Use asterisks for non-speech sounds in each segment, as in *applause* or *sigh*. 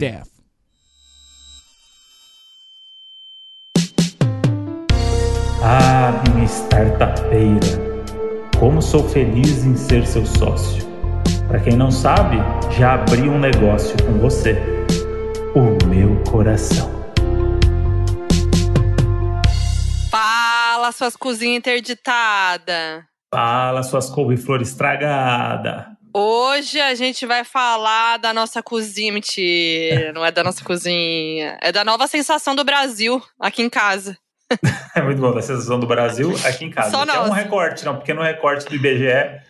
death. Ah, minha startupeira, como sou feliz em ser seu sócio. Para quem não sabe, já abri um negócio com você. O meu coração. Fala, suas cozinhas interditadas. Fala, suas couve-flor estragada. Hoje a gente vai falar da nossa cozinha. Mentira, não é da nossa cozinha. É da nova sensação do Brasil aqui em casa. *laughs* É muito bom, da sensação do Brasil aqui em casa. Só é um recorte, não, um pequeno recorte do IBGE.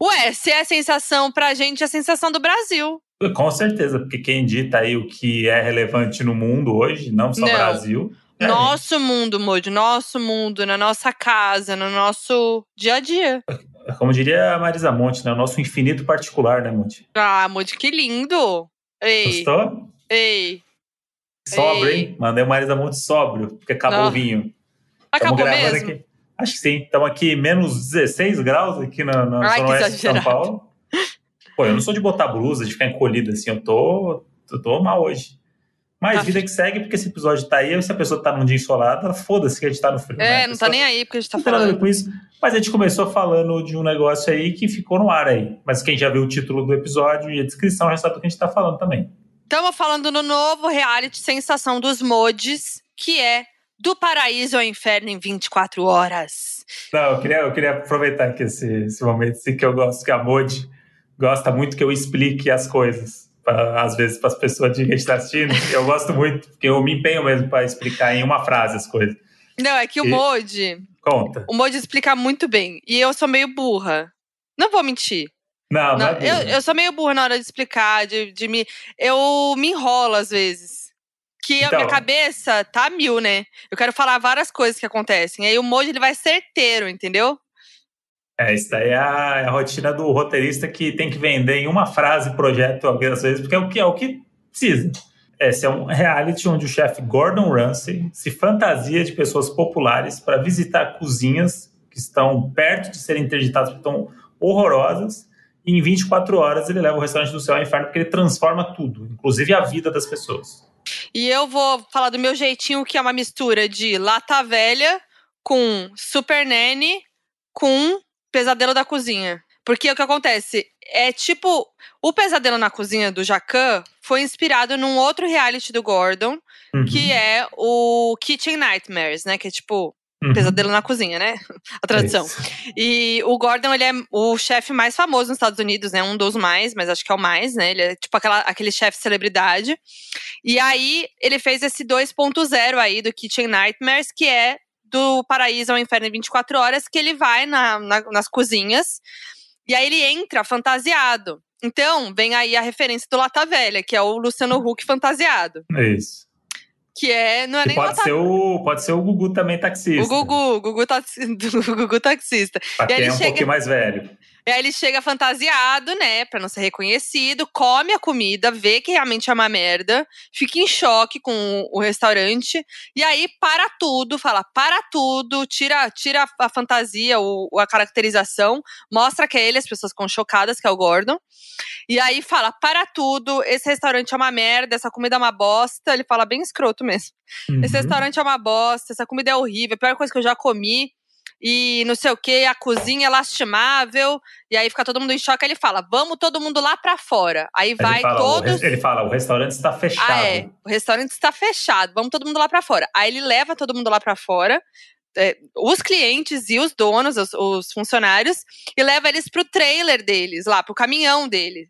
Ué, se é sensação pra gente, é sensação do Brasil. Com certeza, porque quem dita aí o que é relevante no mundo hoje, não só. Brasil. é. Nosso mundo, Moody, nosso mundo, na nossa casa, no nosso dia a dia. Como diria a Marisa Monte, né? O nosso infinito particular, né, Monte? Ah, Moody, que lindo! Ei, Gostou? ei. Sóbrio, Ei. hein? Mandei o Marisa Monte sóbrio, porque acabou Não. o vinho. Acabou mesmo? Aqui. Acho que sim. Estamos aqui menos 16 graus aqui na, na Ai, Zona Oeste de São. Paulo. Pô, eu não sou de botar blusa, de ficar encolhido assim. Eu tô, eu tô mal hoje. Mas Tá vida que segue, porque esse episódio tá aí. Se a pessoa tá num dia ensolado, ela foda-se que a gente tá no frio. né? É, A não tá nem aí porque a gente tá Não tem nada a ver falando. com isso. Mas a gente começou falando de um negócio aí que ficou no ar aí. Mas quem já viu o título do episódio e a descrição já sabe do que a gente tá falando também. Estamos falando no novo reality Sensação dos Modes, que é Do Paraíso ao Inferno em 24 horas. Não, eu queria, eu queria aproveitar aqui esse, esse momento assim, que eu gosto, que a Modi gosta muito que eu explique as coisas. Pra- às vezes, para as pessoas de quem está assistindo. Eu gosto muito, porque eu me empenho mesmo para explicar em uma frase as coisas. Não, é que o E- Mode, Conta. o Mode explica muito bem. E eu sou meio burra. Não vou mentir. Não, não, Não, é eu, eu sou meio burra na hora de explicar, de, de me. Eu me enrolo às vezes. Que a Então. minha cabeça tá a mil, né? Eu quero falar várias coisas que acontecem. Aí o Mode ele vai certeiro, entendeu? É, isso daí é a, é a rotina do roteirista que tem que vender em uma frase projeto algumas vezes, porque é o que, é o que precisa. Esse é um reality onde o chefe Gordon Ramsay se fantasia de pessoas populares para visitar cozinhas que estão perto de serem interditadas porque estão horrorosas. E em 24 horas ele leva o restaurante do céu ao inferno porque ele transforma tudo, inclusive a vida das pessoas. E eu vou falar do meu jeitinho, que é uma mistura de lata velha com super nene com pesadelo da cozinha. Porque o que acontece é tipo. O pesadelo na cozinha do Jacan foi inspirado num outro reality do Gordon, Uhum, que é o Kitchen Nightmares, né? Que é tipo uhum. pesadelo na cozinha, né? *laughs* A tradução. Isso. E o Gordon, ele é o chefe mais famoso nos Estados Unidos, né? Um dos mais, mas acho que é o mais, né? Ele é tipo aquela, aquele chefe celebridade. E aí, ele fez esse 2.0 aí do Kitchen Nightmares, que é do Paraíso ao Inferno em 24 horas, que ele vai na- na- nas cozinhas e aí ele entra fantasiado. Então, vem aí a referência do Lata Velha, que é o Luciano Huck fantasiado. Isso. Que é, não é E nem pode Lata ser, o, pode ser o Gugu também taxista. O Gugu, o Gugu, taxi- *laughs* Gugu taxista. Pra E aí ele é um chega- pouquinho mais velho. E aí ele chega fantasiado, né, pra não ser reconhecido, come a comida, vê que realmente é uma merda, fica em choque com o restaurante, e aí para tudo, fala para tudo, tira, tira a fantasia, o, a caracterização, mostra que é ele, as pessoas ficam chocadas, que é o Gordon, e aí fala para tudo, esse restaurante é uma merda, essa comida é uma bosta, ele fala bem escroto mesmo. Esse Uhum. restaurante é uma bosta, essa comida é horrível, a pior coisa que eu já comi. E não sei o que, a cozinha é lastimável. E aí fica todo mundo em choque. Aí ele fala: vamos todo mundo lá pra fora. Aí Ele vai fala, todos. ele fala, o restaurante está fechado. Ah, é. O restaurante está fechado. Vamos todo mundo lá pra fora. Aí ele leva todo mundo lá pra fora. é, os clientes e os donos, os, os funcionários, e leva eles pro trailer deles, lá, pro caminhão dele.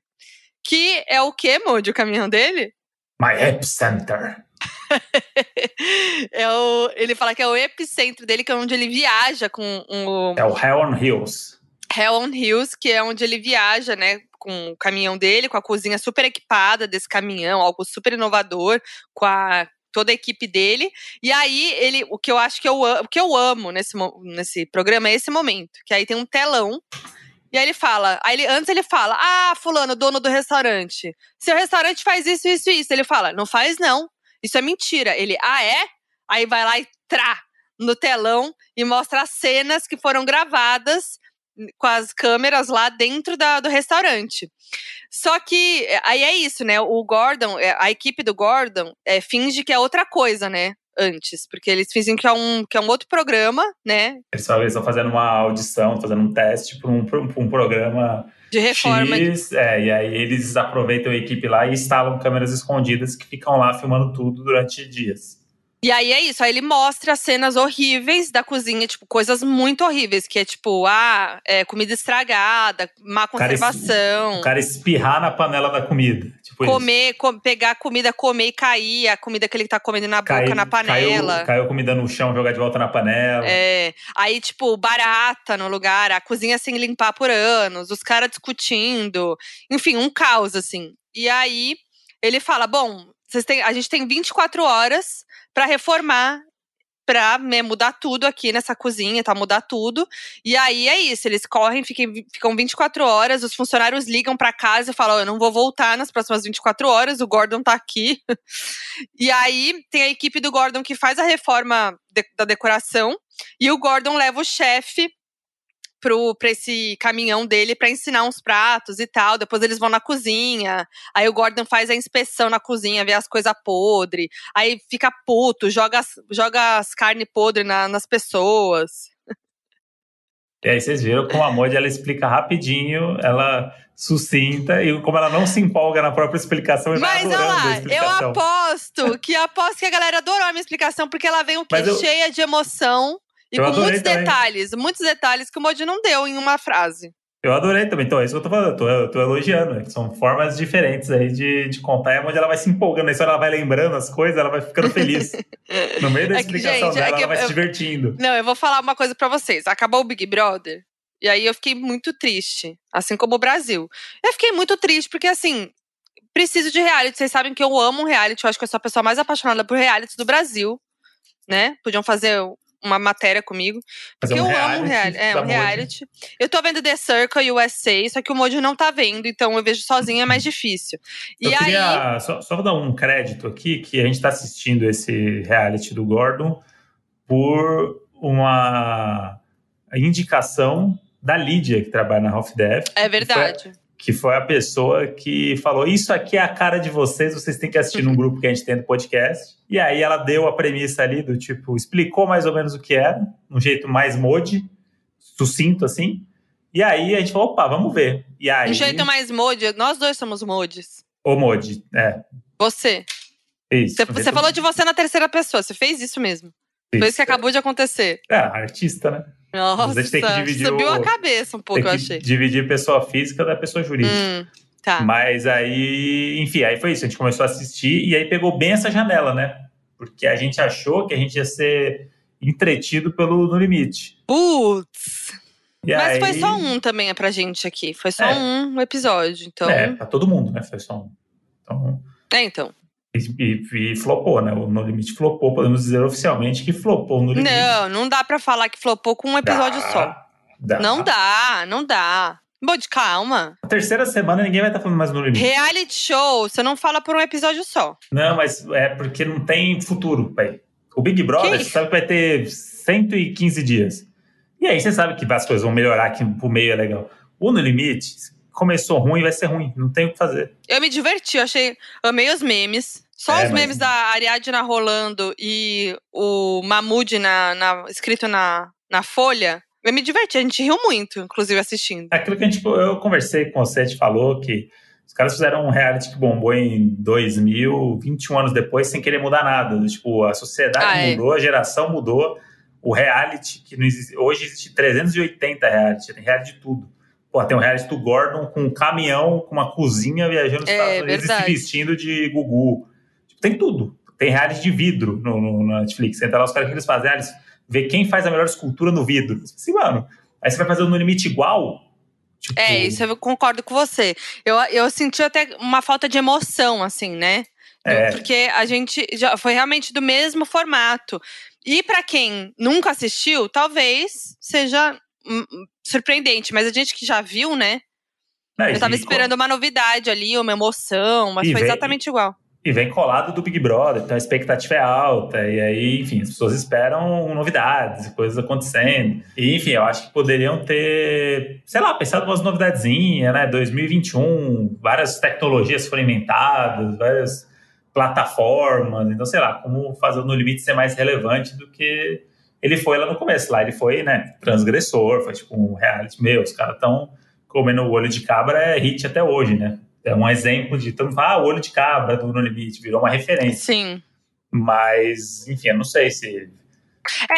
Que é o que, Moody, o caminhão dele? My Epicenter. *laughs* é o, ele fala que é o epicentro dele, que é onde ele viaja com um, É o Hell on Hills. Hell on Hills, que é onde ele viaja, né, com o caminhão dele, com a cozinha super equipada desse caminhão, algo super inovador, com a toda a equipe dele. E aí ele, o que eu acho que eu, o que eu amo nesse nesse programa é esse momento, que aí tem um telão e aí ele fala, aí ele, antes ele fala: "Ah, fulano, dono do restaurante, seu restaurante faz isso, isso e isso". Ele fala: "Não faz não. Isso é mentira". Ele: "Ah, é?". Aí vai lá e trá no telão e mostra as cenas que foram gravadas com as câmeras lá dentro da, do restaurante. Só que aí é isso, né? O Gordon, é, a equipe do Gordon é, finge que é outra coisa, né? Antes, porque eles fingem que é um, que é um outro programa, né? Eles estão fazendo uma audição, fazendo um teste para um, um programa de reforma. X, é, e aí eles aproveitam a equipe lá e instalam câmeras escondidas que ficam lá filmando tudo durante dias. E aí é isso, aí ele mostra cenas horríveis da cozinha, tipo, coisas muito horríveis, que é tipo, ah, é, comida estragada, má conservação. O cara espirrar na panela da comida. Tipo comer, com, pegar a comida, comer e cair, a comida que ele tá comendo na Cai, boca, na panela. Caiu, caiu comida no chão, jogar de volta na panela. É. Aí, tipo, barata no lugar, a cozinha sem limpar por anos, os caras discutindo. Enfim, um caos, assim. E aí ele fala: bom, vocês têm, a gente tem 24 horas para reformar para né, mudar tudo aqui nessa cozinha, tá? Mudar tudo. E aí é isso, eles correm, ficam, ficam 24 horas, os funcionários ligam para casa e falam: oh, eu não vou voltar nas próximas 24 horas, o Gordon tá aqui. *laughs* e aí tem a equipe do Gordon que faz a reforma de, da decoração, e o Gordon leva o chefe para esse caminhão dele para ensinar uns pratos e tal. Depois eles vão na cozinha. Aí o Gordon faz a inspeção na cozinha, vê as coisas podres. Aí fica puto, joga, joga as carnes podres na, nas pessoas. E aí vocês viram como a Modi ela explica rapidinho, ela sucinta e como ela não se empolga na própria explicação. Mas olha lá, eu aposto que aposto que a galera adorou a minha explicação porque ela vem o quê? Eu... cheia de emoção e eu com muitos também. detalhes, muitos detalhes que o Modi não deu em uma frase. Eu adorei também. Então, é isso que eu tô falando. Eu tô, eu tô elogiando. Né? São formas diferentes aí de, de contar. É onde ela vai se empolgando. Aí, ela vai lembrando as coisas, ela vai ficando feliz. *laughs* no meio da é explicação gente, dela, é ela vai eu, se divertindo. Não, eu vou falar uma coisa para vocês. Acabou o Big Brother. E aí eu fiquei muito triste. Assim como o Brasil. Eu fiquei muito triste, porque assim. Preciso de reality. Vocês sabem que eu amo reality. Eu acho que eu sou a pessoa mais apaixonada por reality do Brasil. Né? Podiam fazer uma matéria comigo. Porque é um eu reality, amo reality. É, um reality. Eu tô vendo The Circle USA, só que o Mojo não tá vendo, então eu vejo sozinha é mais difícil. Eu e queria aí... só, só dar um crédito aqui, que a gente tá assistindo esse reality do Gordon por uma indicação da Lídia, que trabalha na Half Death. É verdade que foi a pessoa que falou: Isso aqui é a cara de vocês, vocês têm que assistir num grupo que a gente tem do podcast. E aí ela deu a premissa ali do tipo, explicou mais ou menos o que era, um jeito mais mode, sucinto assim. E aí a gente falou: opa, vamos ver. E aí, um jeito mais mode, nós dois somos modes. O mode, é. Você. Isso. Você, você falou de você na terceira pessoa, você fez isso mesmo. Isso. Foi isso que acabou de acontecer. É, artista, né? Nossa, a gente tem que dividir subiu o, a cabeça um pouco, eu achei. Dividir pessoa física da pessoa jurídica. Hum, tá. Mas aí, enfim, aí foi isso. A gente começou a assistir e aí pegou bem essa janela, né? Porque a gente achou que a gente ia ser entretido pelo No Limite. Putz! E Mas aí... foi só um também é pra gente aqui. Foi só é. um episódio, então... É, pra todo mundo, né? Foi só um. Então... É, então. E, e, flopou, né? O No Limite flopou, podemos dizer oficialmente que flopou no Limite. Não, não dá para falar que flopou com um episódio dá, só. Dá. Não dá, não dá. de calma. A terceira semana ninguém vai estar tá falando mais no limite. Reality show, você não fala por um episódio só. Não, mas é porque não tem futuro, pai. O Big Brother, que? você sabe que vai ter 115 dias. E aí você sabe que as coisas vão melhorar, que o meio é legal. O No Limite começou ruim, vai ser ruim. Não tem o que fazer. Eu me diverti, eu achei. Amei os memes. Só é, os memes mas... da Ariadna rolando e o Mamude na, na, escrito na, na folha. Eu me diverti, a gente riu muito, inclusive, assistindo. É aquilo que a gente, eu conversei com você, a gente falou que os caras fizeram um reality que bombou em 2000, 21 anos depois, sem querer mudar nada. Tipo, a sociedade ah, é. mudou, é. a geração mudou. O reality, que não existe, hoje existe 380 reality, tem reality de tudo. Pô, tem um reality do Gordon com um caminhão, com uma cozinha viajando nos é, Estados Unidos e se vestindo de Gugu. Tem tudo. Tem reality de vidro no, no, na Netflix. Entra lá os caras que eles fazem, eles vê quem faz a melhor escultura no vidro. Assim, mano, aí você vai fazer no limite igual. Tipo... É, isso eu concordo com você. Eu, eu senti até uma falta de emoção, assim, né? É. Porque a gente já foi realmente do mesmo formato. E para quem nunca assistiu, talvez seja hum, hum, surpreendente, mas a gente que já viu, né? Não, eu tava esperando uma novidade ali, uma emoção, mas foi exatamente igual. E vem colado do Big Brother, então a expectativa é alta, e aí, enfim, as pessoas esperam novidades, coisas acontecendo. E, enfim, eu acho que poderiam ter, sei lá, pensado umas novidadezinhas, né? 2021, várias tecnologias foram inventadas, várias plataformas, então, sei lá, como fazer o No Limite ser mais relevante do que ele foi lá no começo. Lá ele foi, né, transgressor, foi tipo um reality, meu, os caras estão comendo o olho de cabra, é hit até hoje, né? É um exemplo de mundo ah, o olho de cabra do No Limite, virou uma referência. Sim. Mas, enfim, eu não sei se.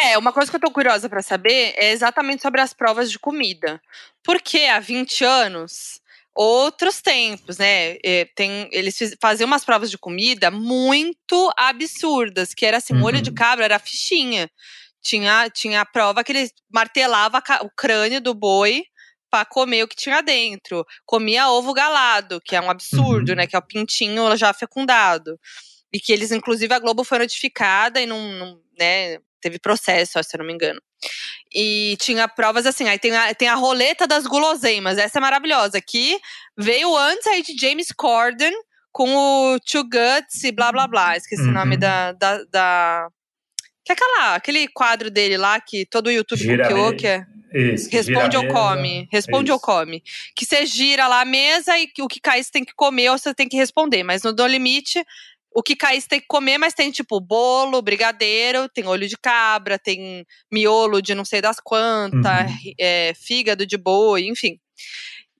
É, uma coisa que eu tô curiosa para saber é exatamente sobre as provas de comida. Porque há 20 anos, outros tempos, né? É, tem, eles faziam umas provas de comida muito absurdas, que era assim, uhum. olho de cabra era fichinha. Tinha, tinha a prova que ele martelava o crânio do boi para comer o que tinha dentro. Comia ovo galado, que é um absurdo, uhum. né? Que é o pintinho já fecundado. E que eles, inclusive, a Globo foi notificada e não, não né, teve processo, se eu não me engano. E tinha provas assim, aí tem a, tem a roleta das guloseimas, essa é maravilhosa, que veio antes aí de James Corden com o Two Guts e blá blá blá, esqueci uhum. o nome uhum. da, da, da, Que é aquela, aquele quadro dele lá que todo o YouTube copiou, que é... Isso, Responde ou come. Responde ou come. Que você gira lá a mesa e o que cair você tem que comer ou você tem que responder. Mas no Do Limite, o que cair você tem que comer, mas tem tipo bolo, brigadeiro, tem olho de cabra, tem miolo de não sei das quantas, uhum. é, fígado de boi, enfim.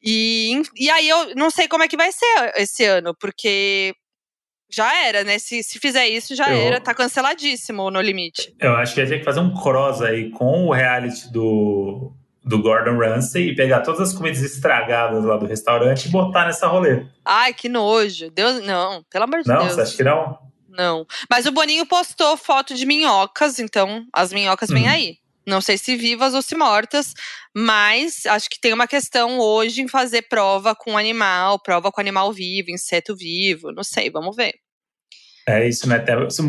E, e aí eu não sei como é que vai ser esse ano, porque já era, né? Se, se fizer isso, já eu, era. Tá canceladíssimo no limite. Eu acho que a gente tem que fazer um cross aí com o reality do, do Gordon Ramsay e pegar todas as comidas estragadas lá do restaurante e botar nessa roleta. Ai, que nojo. Deus, não, pelo amor de não, Deus. Não, você acha que não? Não. Mas o Boninho postou foto de minhocas, então as minhocas vêm uhum. aí. Não sei se vivas ou se mortas, mas acho que tem uma questão hoje em fazer prova com animal, prova com animal vivo, inseto vivo, não sei, vamos ver. É isso, né?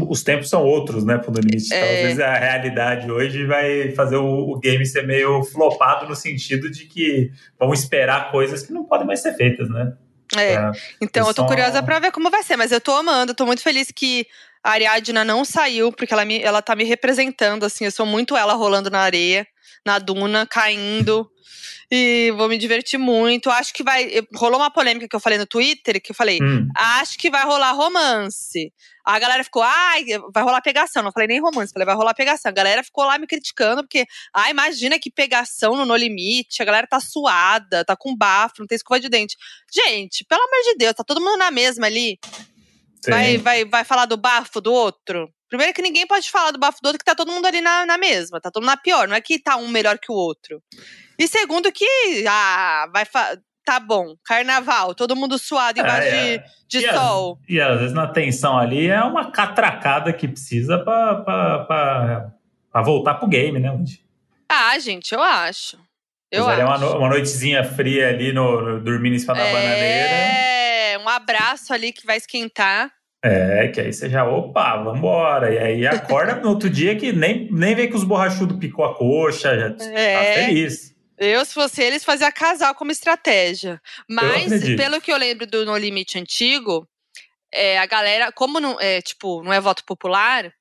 Os tempos são outros, né, pro limite. Então, é... Às vezes a realidade hoje vai fazer o, game ser meio flopado no sentido de que vão esperar coisas que não podem mais ser feitas, né? É. é então, eu tô curiosa pra ver como vai ser, mas eu tô amando, tô muito feliz que a Ariadna não saiu, porque ela, me, ela tá me representando, assim, eu sou muito ela rolando na areia, na duna, caindo. E vou me divertir muito. Acho que vai. Rolou uma polêmica que eu falei no Twitter, que eu falei, hum. acho que vai rolar romance. A galera ficou, ai, vai rolar pegação. Não falei nem romance, falei, vai rolar pegação. A galera ficou lá me criticando, porque, ah, imagina que pegação no No Limite. A galera tá suada, tá com bafo, não tem escova de dente. Gente, pelo amor de Deus, tá todo mundo na mesma ali. Vai, vai, vai falar do bafo do outro? Primeiro que ninguém pode falar do bafo do outro, que tá todo mundo ali na, na mesma, tá todo mundo na pior. Não é que tá um melhor que o outro. E segundo que, ah, vai tá bom, carnaval, todo mundo suado embaixo é, de, de e sol. e às vezes na tensão ali é uma catracada que precisa pra, pra, pra, pra voltar pro game, né, Woody? Ah, gente, eu acho. Eu acho. Uma, uma noitezinha fria ali, no, no dormindo em cima da é, bananeira. Um abraço ali que vai esquentar. É, que aí você já, opa, vambora. E aí acorda no outro dia que nem, nem vê que os borrachudos picou a coxa, já tá é. tá feliz. Eu, se fosse eles, fazia casal como estratégia. Mas, pelo que eu lembro do No Limite antigo, é, a galera, como não é, tipo, não é voto popular,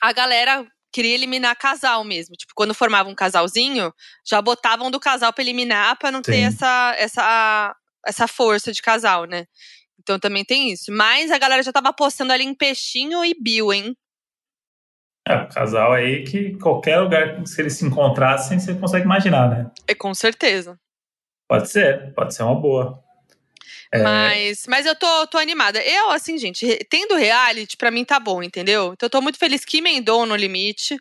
a galera queria eliminar casal mesmo. Tipo, quando formava um casalzinho, já botavam do casal para eliminar para não Sim. ter essa, essa, essa força de casal, né? Então também tem isso. Mas a galera já tava apostando ali em Peixinho e Bill, hein? É, um casal aí que qualquer lugar que eles se encontrassem, você consegue imaginar, né? É, com certeza. Pode ser, pode ser uma boa. É... Mas, mas eu tô, tô animada. Eu, assim, gente, tendo reality, pra mim tá bom, entendeu? Então eu tô muito feliz que emendou no limite.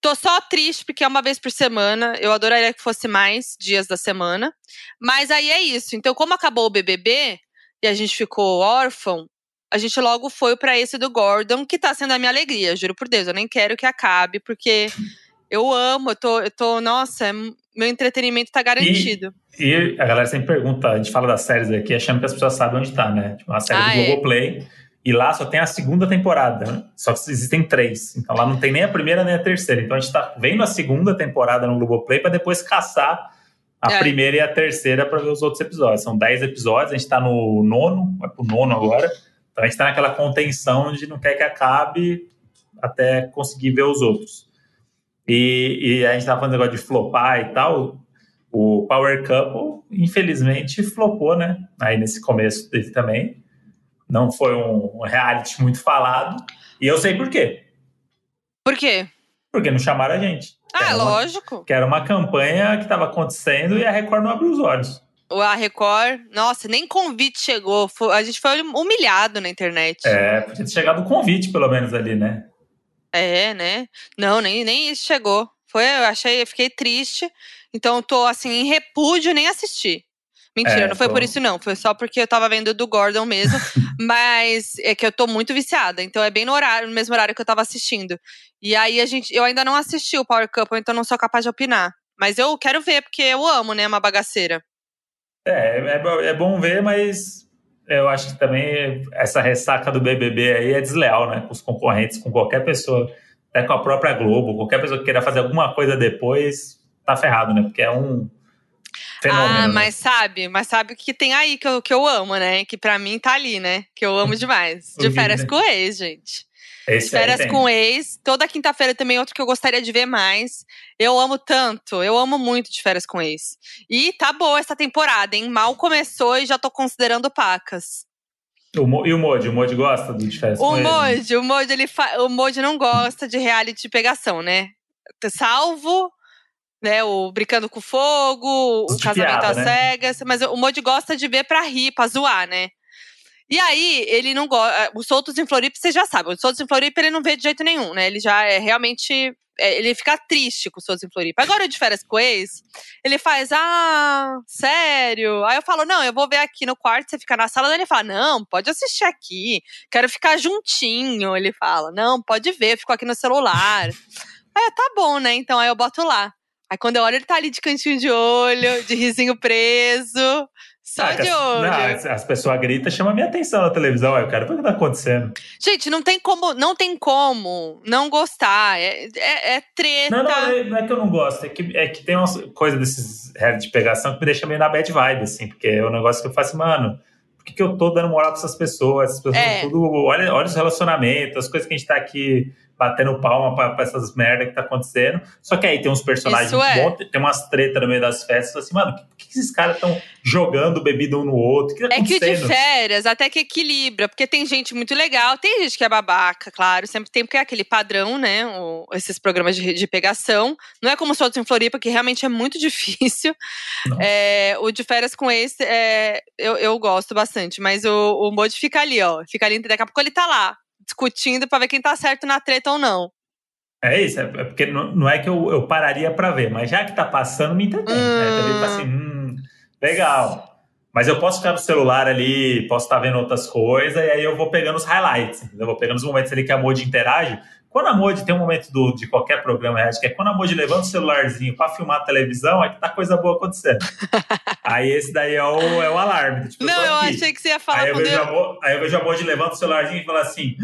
Tô só triste porque é uma vez por semana. Eu adoraria que fosse mais dias da semana. Mas aí é isso. Então, como acabou o BBB e a gente ficou órfão, a gente logo foi para esse do Gordon, que tá sendo a minha alegria, juro por Deus. Eu nem quero que acabe, porque eu amo, eu tô, eu tô nossa, é, meu entretenimento tá garantido. E, e, a galera sempre pergunta, a gente fala das séries aqui achando que as pessoas sabem onde tá, né? Tipo, a série ah, do é. E lá só tem a segunda temporada, né? só que existem três. Então lá não tem nem a primeira nem a terceira. Então a gente tá vendo a segunda temporada no Globoplay para depois caçar a é. primeira e a terceira para ver os outros episódios. São dez episódios, a gente tá no nono, vai pro nono agora Então a gente está naquela contenção de não quer que acabe até conseguir ver os outros. E, e a gente estava falando negócio de flopar e tal. O Power Couple, infelizmente, flopou, né? Aí nesse começo dele também. Não foi um reality *laughs* muito falado. E eu sei por quê. Por quê? Porque não chamaram a gente. Ah, lógico. Uma, que era uma campanha que estava acontecendo e a Record não abriu os olhos. A Record, nossa, nem convite chegou. A gente foi humilhado na internet. É, podia ter chegado o convite, pelo menos, ali, né? É, né? Não, nem, nem isso chegou. Foi, eu achei, eu fiquei triste. Então, eu tô assim, em repúdio, nem assisti. Mentira, é, não foi tô... por isso, não. Foi só porque eu tava vendo do Gordon mesmo. *laughs* mas é que eu tô muito viciada. Então é bem no horário, no mesmo horário que eu tava assistindo. E aí a gente. Eu ainda não assisti o Power Couple, então não sou capaz de opinar. Mas eu quero ver, porque eu amo, né? Uma bagaceira. É, é, é bom ver, mas eu acho que também essa ressaca do BBB aí é desleal, né? Com os concorrentes, com qualquer pessoa, até com a própria Globo, qualquer pessoa que queira fazer alguma coisa depois, tá ferrado, né? Porque é um fenômeno. Ah, né? mas né? sabe, mas sabe o que tem aí que eu, que eu amo, né? Que pra mim tá ali, né? Que eu amo demais. *laughs* De férias com ex, gente. Esse Férias com ex. Toda quinta-feira também outro que eu gostaria de ver mais. Eu amo tanto, eu amo muito de férias com ex. E tá boa essa temporada, hein? Mal começou e já tô considerando pacas. O, e o Modi? O Modi gosta de férias o com Modi, ex? O Modi, ele o Modi não gosta de reality de pegação, né? Salvo né, o Brincando com Fogo, o Casamento às né? Cegas, mas o Modi gosta de ver pra rir, pra zoar, né? E aí, ele não gosta. Eh, os soltos em Floripa, você já sabe. Os soltos em Floripa ele não vê de jeito nenhum, né? Ele já é realmente. É, ele fica triste com os soltos em Floripa. Agora, de férias com ex, ele faz, ah, sério? Aí eu falo, não, eu vou ver aqui no quarto, você fica na sala. Daí ele fala, não, pode assistir aqui. Quero ficar juntinho. Ele fala, não, pode ver, eu fico aqui no celular. aí, tá bom, né? Então aí eu boto lá. Aí quando eu olho, ele tá ali de cantinho de olho, de risinho preso. Só ah, de olho. Não, as pessoas gritam, chama minha atenção na televisão. Aí eu quero ver o que tá acontecendo. Gente, não tem como, não tem como não gostar. É, é, é treta. Não, não, é, não é que eu não gosto. É que, é que tem uma coisa desses reality de pegação que me deixa meio na bad vibe, assim. Porque é um negócio que eu faço, mano, por que, que eu tô dando moral pra essas pessoas? Essas pessoas é. tudo. Olha, olha os relacionamentos, as coisas que a gente tá aqui batendo palma pra, pra essas merda que tá acontecendo. Só que aí tem uns personagens é. bons, tem umas tretas no meio das festas, assim, mano, por que, que esses caras estão jogando bebida um no outro? Que tá é que de férias até que equilibra, porque tem gente muito legal, tem gente que é babaca, claro, sempre tem, porque é aquele padrão, né? O, esses programas de, de, pegação. Não é como os outros em Floripa, que realmente é muito *laughs* difícil. É, o de férias com esse, é, eu, eu gosto bastante, mas o, o Modi fica ali, ó. Fica ali, daqui a pouco ele tá lá discutindo para ver quem tá certo na treta ou não. É isso, é, é porque não, não é que eu, eu pararia para ver, mas já que tá passando, me entretém. Hum. Né? Também tá assim, hum, legal. Mas eu posso ficar no celular ali, posso estar tá vendo outras coisas, e aí eu vou pegando os highlights? Eu vou pegando os momentos ali que a Modi interage. Quando a Modi tem um momento do, de qualquer programa, acho que é quando a Modi levanta o celularzinho para filmar a televisão, é que tá coisa boa acontecendo. *laughs* aí esse daí é o, é o alarme. Tipo, não, eu, eu achei que você ia falar aí eu, vejo eu... a, aí eu vejo a Modi levanta o celularzinho e fala assim.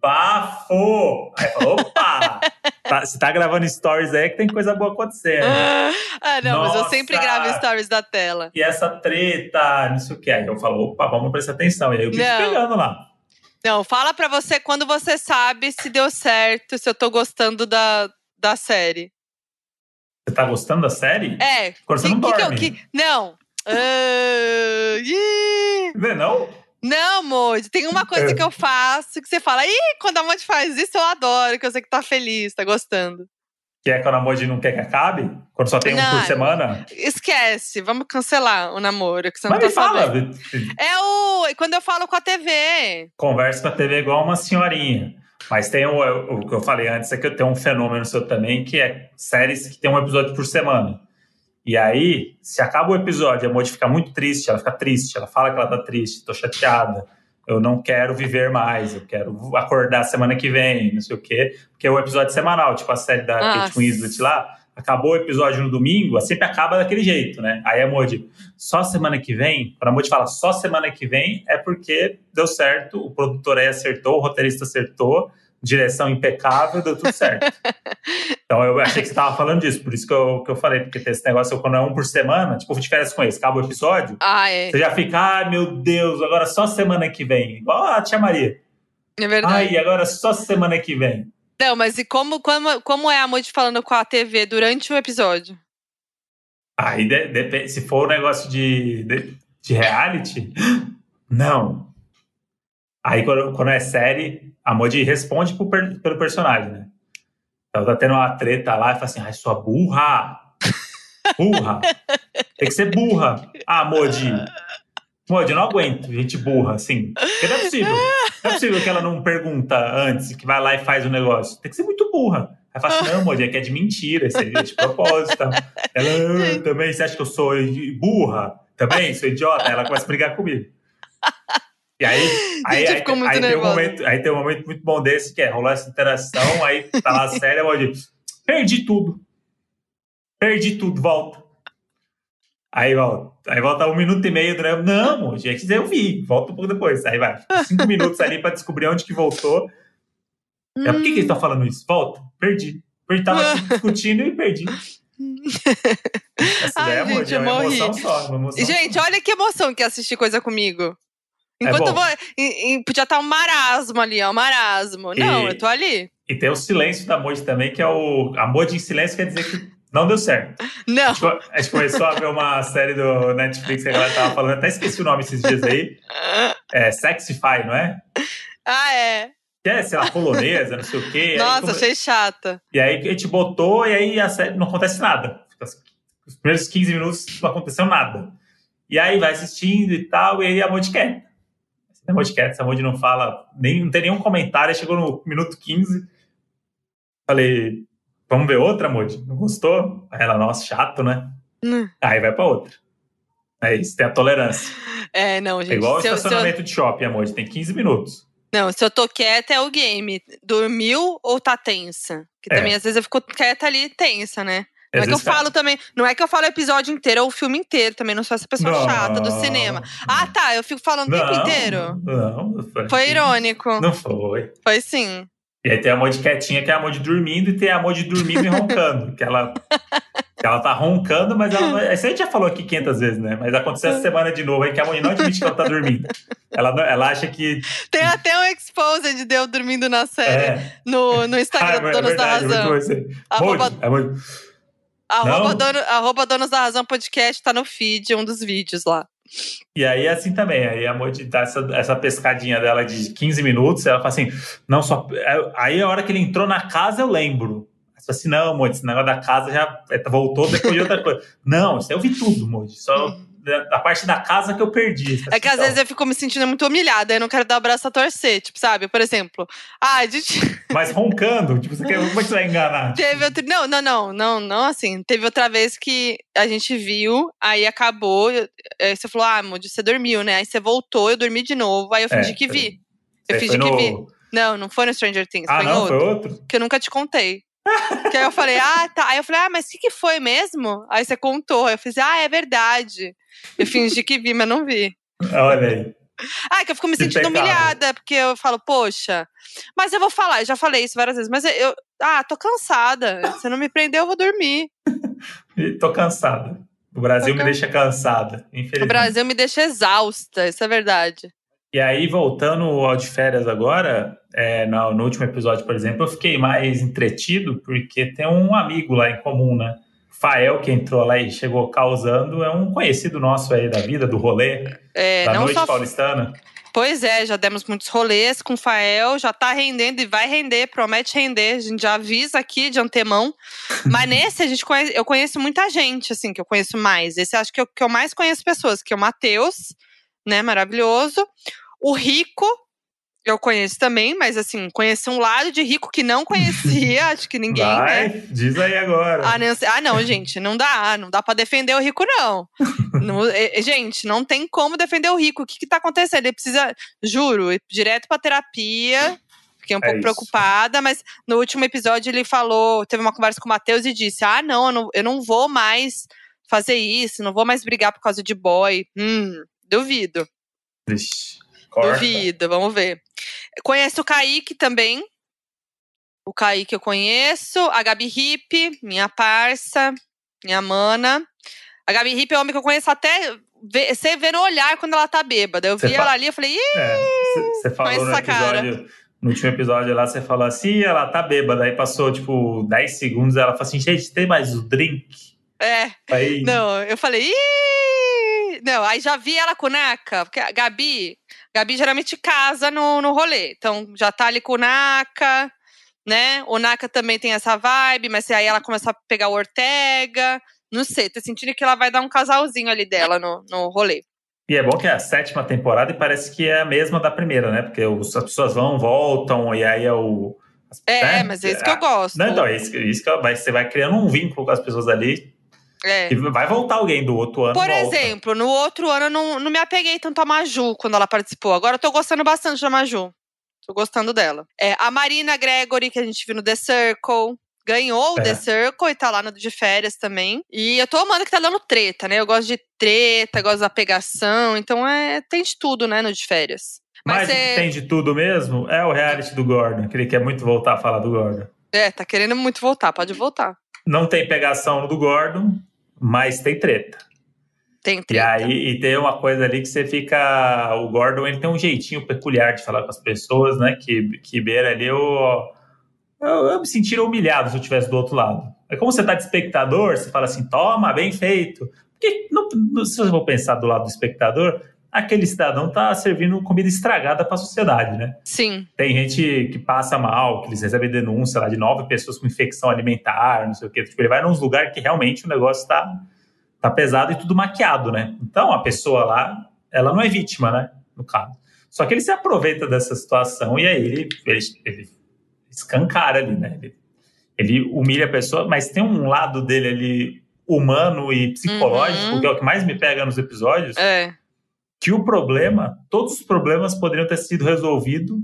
Bafo! Aí fala, opa! tá, você tá gravando stories aí é que tem coisa boa acontecendo. *laughs* ah, não, Nossa, mas eu sempre gravo stories da tela. E essa treta, não sei o que. Aí eu falo, opa, vamos prestar atenção. E aí eu fico pegando lá. Não, fala pra você quando você sabe se deu certo, se eu tô gostando da, da série. Você tá gostando da série? É. Você não dorme. Que, que, não. Uh, Vê, não? Não, Moody, tem uma coisa é. que eu faço que você fala, ih, quando a Moody faz isso, eu adoro, que eu sei que tá feliz, tá gostando. Que é quando a Moody não quer que acabe? Quando só tem não, um por semana? Esquece, vamos cancelar o namoro, que você Mas não tá fala. sabendo. É o. Quando eu falo com a TV. Conversa com a TV igual uma senhorinha. Mas tem o, o que eu falei antes, é que tem um fenômeno seu também, que é séries que tem um episódio por semana. E aí, se acaba o episódio, a Moody fica muito triste, ela fica triste, ela fala que ela tá triste, tô chateada, eu não quero viver mais, eu quero acordar semana que vem, não sei o quê, porque é o episódio semanal, tipo a série da Nossa. Kate Winslet lá, acabou o episódio no domingo, sempre acaba daquele jeito, né? Aí a Moody, só semana que vem, quando a Moody fala só semana que vem, é porque deu certo, o produtor aí acertou, o roteirista acertou, direção impecável, deu tudo certo. *laughs* Então eu achei que você tava falando disso, por isso que eu, que eu falei, porque tem esse negócio quando é um por semana, tipo, de férias com esse, acaba o episódio, Ah, é. você já fica, ai meu Deus, agora só semana que vem. Igual a tia Maria. É verdade. Ai, agora só semana que vem. Não, mas e como, como, como é a Moody falando com a TV durante o episódio? Aí de- depende, se for um negócio de, de, de reality, não. Aí quando, quando é série, a Modi responde pro pelo personagem, né? Então tá tendo uma treta lá e fala assim, ai, sua burra! Burra! Tem que ser burra! Ah, Modi! Modi, eu não aguento gente burra, assim. Porque não é possível. Não é possível que ela não pergunta antes, que vai lá e faz o negócio. Tem que ser muito burra. Aí fala assim, não, Modi, é que é de mentira, isso é de propósito. tal. Ela, "Ah, também, você acha que eu sou burra? Também, sou idiota? Aí ela começa a brigar comigo. E aí, *laughs* aí, Gente, aí, ficou muito aí tem um momento, aí tem um momento muito bom desse, que é rolar essa interação, aí tá lá a série, a Modi, perdi tudo. Perdi tudo, volta. Aí volta. Aí volta um minuto e meio, né? Não, Modi, é que eu vi, volta um pouco depois. Aí vai, cinco *laughs* minutos ali pra descobrir onde que voltou. É, por que, que eles estão falando isso? Volta, perdi. Perdi, tava *laughs* discutindo e perdi. Essa Ai, ideia, amor, gente, é eu uma morri. emoção só. Uma emoção Gente, só. olha que emoção que é assistir coisa comigo. É Enquanto bom. eu vou. e- e podia estar um marasmo ali, ó, um marasmo. Não, E- eu tô ali. E tem o silêncio da Moji também, que é o. A Moji em silêncio quer dizer que não deu certo. *laughs* Não. A gente, a gente começou a ver uma série do Netflix que a galera tava falando, até esqueci o nome esses dias aí. É Sexify, não é? Ah, é. Que é, sei lá, polonesa, não sei o quê. Nossa, come- achei chata. E aí a gente botou e aí a série não acontece nada. Assim, Os primeiros 15 minutos não aconteceu nada. E aí vai assistindo e tal, e aí a Moji quer. Quer, a Moji não fala, nem, não tem nenhum comentário, chegou no minuto 15. Falei, vamos ver outra, Moji? Não gostou? Aí ela, nossa, chato, né? Hum. Aí vai pra outra. É isso, tem a tolerância. *laughs* É, não, gente. É igual o se eu- estacionamento de shopping, a Moji, tem 15 minutos. não, se eu tô quieta é o game. Dormiu ou tá tensa? Que É. também às vezes eu fico quieta ali tensa, né? Não é que eu falo também. Não é que eu falo o episódio inteiro ou o filme inteiro. Também não sou essa pessoa Não, chata do cinema. Ah, tá. Eu fico falando o tempo não, inteiro. Não, não foi. Foi irônico. Não foi. Foi sim. E aí tem a Mod quietinha, que é a Mod dormindo, e tem a Mod dormindo e roncando. Que ela, que ela tá roncando, mas ela não. Isso a gente já falou aqui 500 vezes, né? Mas aconteceu essa semana de novo aí que a Mod não admite que ela tá dormindo. Ela, não- ela acha que. Tem até um exposed de eu dormindo na série É, no, no *laughs* ah, Instagram é do Donos da verdade, muito Razão. bom isso aí. Arroba, Mod, a Mod- arroba, dono, arroba Donos da Razão podcast tá no feed, um dos vídeos lá. E aí é assim também. Aí a Mod dá essa, essa pescadinha dela de 15 minutos, ela fala assim: não, só. Aí a hora que ele entrou na casa, eu lembro. Você fala assim, não, Mod, esse negócio da casa já é, voltou depois de outra coisa. não, isso eu vi tudo, Mod. Só da, da parte da casa que eu perdi. É que às vezes eu fico me sentindo muito humilhada, eu não quero dar o braço a torcer, tipo, sabe? Por exemplo, ah, a gente *laughs* Mas roncando, tipo, você quer, como é que você vai enganar? teve outro. Não, não, não, não, não assim. Teve outra vez que a gente viu, aí acabou, eu- aí você falou, ah, Moody, você dormiu, né? Aí você voltou, eu dormi de novo, aí eu fingi É, que vi. Eu Você fingi foi que no- vi. Não, não foi no Stranger Things, Ah, foi não, outro. foi outro? Que eu nunca te contei. Que aí eu falei, ah, tá. Aí eu falei, ah, mas o que, que foi mesmo? Aí você contou. Eu fiz, ah, é verdade. Eu fingi que vi, mas não vi. Olha aí. Ah, que eu fico me sentindo humilhada, porque eu falo, poxa, mas eu vou falar, eu já falei isso várias vezes, mas eu, ah, tô cansada. Se não me prender, eu vou dormir. Tô cansada. O Brasil Tô me can- deixa cansada, O infelizmente. Brasil me deixa exausta, isso é verdade. E aí, voltando ao de férias agora, é, no, no último episódio, por exemplo, eu fiquei mais entretido porque tem um amigo lá em comum, né? Fael, que entrou lá e chegou causando, é um conhecido nosso aí da vida, do rolê, É, da noite só. paulistana. Pois é, já demos muitos rolês com o Fael, já tá rendendo e vai render, promete render. A gente já avisa aqui de antemão. *laughs* Mas nesse a gente conhece, eu conheço muita gente, assim, que eu conheço mais. Esse acho que eu, que eu mais conheço pessoas, que é o Matheus, né? Maravilhoso. O Rico, eu conheço também, mas assim, conheci um lado de Rico que não conhecia, *laughs* acho que ninguém, Vai, né? diz aí agora. Ah, Nancy- ah, não, gente, não dá, não dá pra defender o rico, não. *laughs* Não- é, é, gente, não tem como defender o rico. O que que tá acontecendo? Ele precisa, juro, ir direto pra terapia. Fiquei um É pouco isso. preocupada, mas no último episódio ele falou, teve uma conversa com o Matheus e disse: Ah, não eu, não, eu não vou mais fazer isso, não vou mais brigar por causa de boy. Hum, duvido, Vixe, duvido, vamos ver. Conhece o Kaique também, O Kaique eu conheço. A Gabi Hip, minha parça, minha mana. A Gabi Hip é homem que eu conheço até. Você vê no olhar quando ela tá bêbada. Eu vi ela ali e falei, ih! Você é, falou no episódio. No último episódio lá, você falou assim, ela tá bêbada. Aí passou, tipo, 10 segundos. Ela falou assim, gente, tem mais o drink? É. Aí... Não, eu falei, ih! Não, aí já vi ela com Naka. Porque a Gabi, Gabi geralmente casa no, no rolê. Então já tá ali com o Naka, né? O Naka também tem essa vibe, mas aí ela começa a pegar o Ortega. Não sei, tô sentindo que ela vai dar um casalzinho ali dela no, no rolê. E é bom que é a sétima temporada e parece que é a mesma da primeira, né? Porque os, as pessoas vão, voltam, e aí é o. É, né? mas é isso que eu gosto. Não, então, é isso, isso que vai, você vai criando um vínculo com as pessoas ali. É. E vai voltar alguém do outro ano. Por exemplo, no outro ano eu não, não me apeguei tanto a Maju quando ela participou. Agora eu tô gostando bastante da Maju. Tô gostando dela. É, a Marina Gregory, que a gente viu no The Circle ganhou o é. The Circle e tá lá no de férias também. E eu tô amando que tá dando treta, né? Eu gosto de treta, gosto da pegação, então é, tem de tudo, né, no de férias. Mas, Mas é... tem de tudo mesmo? É o reality do Gordon, que ele quer muito voltar a falar do Gordon. É, tá querendo muito voltar, pode voltar. Não tem pegação no do Gordon, mas tem treta. Tem treta. E aí e tem uma coisa ali que você fica. O Gordon ele tem um jeitinho peculiar de falar com as pessoas, né? Que, que beira ali o eu, eu me sentiria humilhado se eu estivesse do outro lado. É como você está de espectador, você fala assim, toma, bem feito. Porque não, não, se você for pensar do lado do espectador, aquele cidadão está servindo comida estragada para a sociedade, né? Sim. Tem gente que passa mal, que eles recebem denúncia lá de nove pessoas com infecção alimentar, não sei o quê. Tipo, ele vai num lugar que realmente o negócio está tá pesado e tudo maquiado, né? Então a pessoa lá, ela não é vítima, né? No caso. Só que ele se aproveita dessa situação e aí ele, ele, ele escancara ali, né? Ele, ele, humilha a pessoa, mas tem um lado dele ali humano e psicológico, uhum. que é o que mais me pega nos episódios, é. Que o problema, todos os problemas poderiam ter sido resolvidos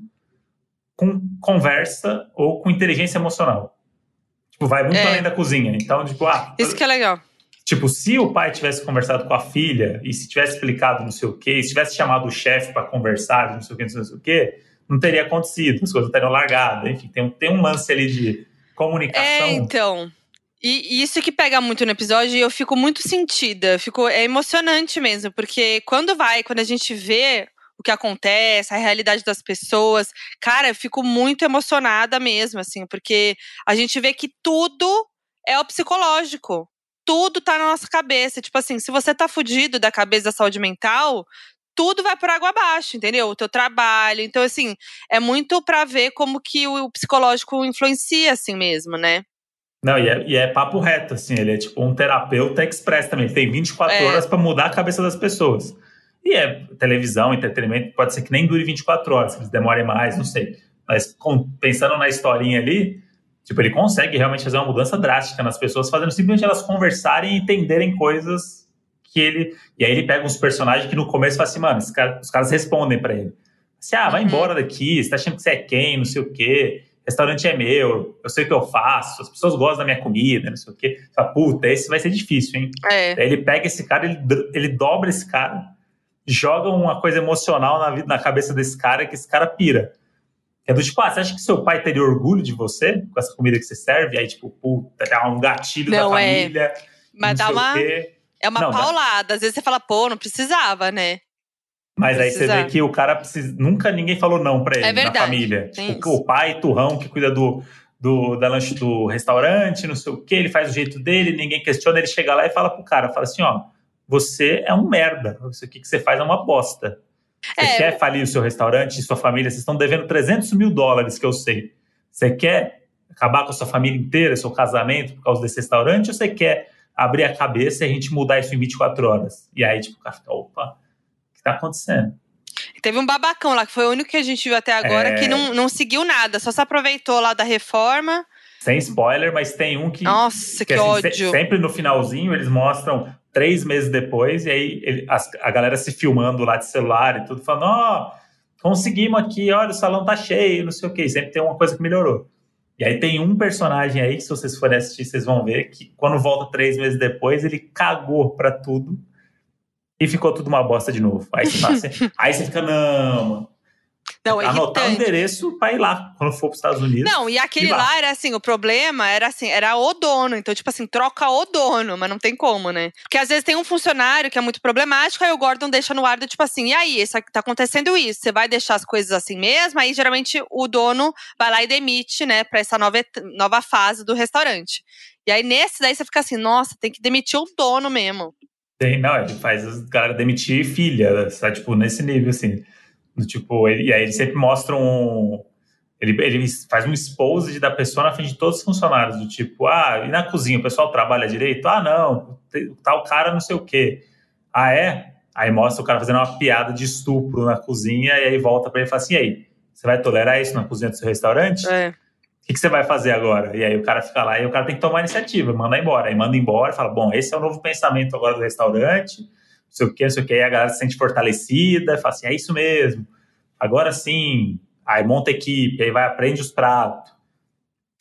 com conversa ou com inteligência emocional. Tipo, vai muito é. além da cozinha. Então, tipo, ah, Isso que é legal. Tipo, se o pai tivesse conversado com a filha e se tivesse explicado não sei o quê, se tivesse chamado o chefe para conversar, não sei o quê, não sei o quê, não teria acontecido, as coisas teriam largado. Enfim, tem, tem um lance ali de comunicação. É, então. E, isso que pega muito no episódio, eu fico muito sentida. Fico, é emocionante mesmo, porque quando vai, quando a gente vê o que acontece, a realidade das pessoas, cara, eu fico muito emocionada mesmo, assim, porque a gente vê que tudo é o psicológico. Tudo tá na nossa cabeça. Tipo assim, se você tá fudido da cabeça da saúde mental, tudo vai por água abaixo, entendeu? O teu trabalho. Então, assim, é muito para ver como que o psicológico influencia, assim mesmo, né? Não, e é, e é, papo reto, assim, ele é tipo um terapeuta express também. Ele tem 24 é. horas para mudar a cabeça das pessoas. E é televisão, entretenimento, pode ser que nem dure 24 horas, que eles demorem mais, não sei. Mas com, pensando na historinha ali, tipo, ele consegue realmente fazer uma mudança drástica nas pessoas, fazendo simplesmente elas conversarem e entenderem coisas que ele. E aí ele pega uns personagens que no começo fala assim, mano, cara, os caras respondem para ele. Assim, ah, vai uhum. embora daqui, você tá achando que você é quem, não sei o quê, restaurante é meu, eu sei o que eu faço, as pessoas gostam da minha comida, não sei o quê. Você fala, puta, esse vai ser difícil, hein? É. Aí ele pega esse cara, ele, ele dobra esse cara, joga uma coisa emocional na, vida, na cabeça desse cara que esse cara pira. É do tipo, ah, você acha que seu pai teria orgulho de você com essa comida que você serve? Aí, tipo, puta, dá um gatilho não, da é. família. Mas dá uma. É uma não, paulada. Às vezes você fala, pô, não precisava, né? Mas aí você vê que o cara precisa. Nunca ninguém falou não pra ele é verdade, na família. Tipo, o pai, turrão, que cuida do, do, da lanche do restaurante, não sei o quê, ele faz do jeito dele, ninguém questiona, ele chega lá e fala pro cara, fala assim, ó, você é um merda, isso aqui que você faz é uma bosta. Você é, quer falir o seu restaurante e sua família, vocês estão devendo 300 mil dólares, que eu sei. Você quer acabar com a sua família inteira, seu casamento, por causa desse restaurante, ou você quer abrir a cabeça e a gente mudar isso em 24 horas. E aí, tipo, o cara fica, opa, o que tá acontecendo? Teve um babacão lá, que foi o único que a gente viu até agora, é... que não, não seguiu nada, só se aproveitou lá da reforma. Sem spoiler, mas tem um que. Nossa, que, que assim, ódio. sempre no finalzinho eles mostram três meses depois, e aí ele, a, a, galera se filmando lá de celular e tudo, falando: ó, oh, conseguimos aqui, olha, o salão tá cheio, não sei o quê. Sempre tem uma coisa que melhorou. E aí tem um personagem aí que, se vocês forem assistir, vocês vão ver que quando volta três meses depois, ele cagou pra tudo e ficou tudo uma bosta de novo. Aí você, *laughs* assim, aí você fica, não, mano. Não, é Anotar o endereço pra ir lá quando for pros Estados Unidos. Não, e aquele lá. era assim, o problema era assim, era o dono. Então, tipo assim, troca o dono, mas não tem como, né? Porque às vezes tem um funcionário que é muito problemático, aí o Gordon deixa no ar do tipo assim, e aí, isso tá acontecendo isso, você vai deixar as coisas assim mesmo? Aí geralmente o dono vai lá e demite, né, pra essa nova, nova fase do restaurante. E aí nesse daí você fica assim, nossa, tem que demitir o dono mesmo. Tem, não, ele faz os galera demitir filha, sabe? Tipo, nesse nível, assim. Tipo, ele, e aí ele sempre mostra um. Ele, ele faz um expose da pessoa na frente de todos os funcionários, do tipo, ah, e na cozinha, o pessoal trabalha direito? Ah, não, tal cara não sei o quê. Ah, é? Aí mostra o cara fazendo uma piada de estupro na cozinha, e aí volta pra ele e fala assim: e aí, você vai tolerar isso na cozinha do seu restaurante? É. O que, que você vai fazer agora? E aí o cara fica lá e o cara tem que tomar iniciativa, manda embora. Aí manda embora e fala: bom, esse é o novo pensamento agora do restaurante, não sei o que, não sei o que. Aí a galera se sente fortalecida, fala assim: é isso mesmo, agora sim. Aí monta equipe, aí vai, aprende os pratos.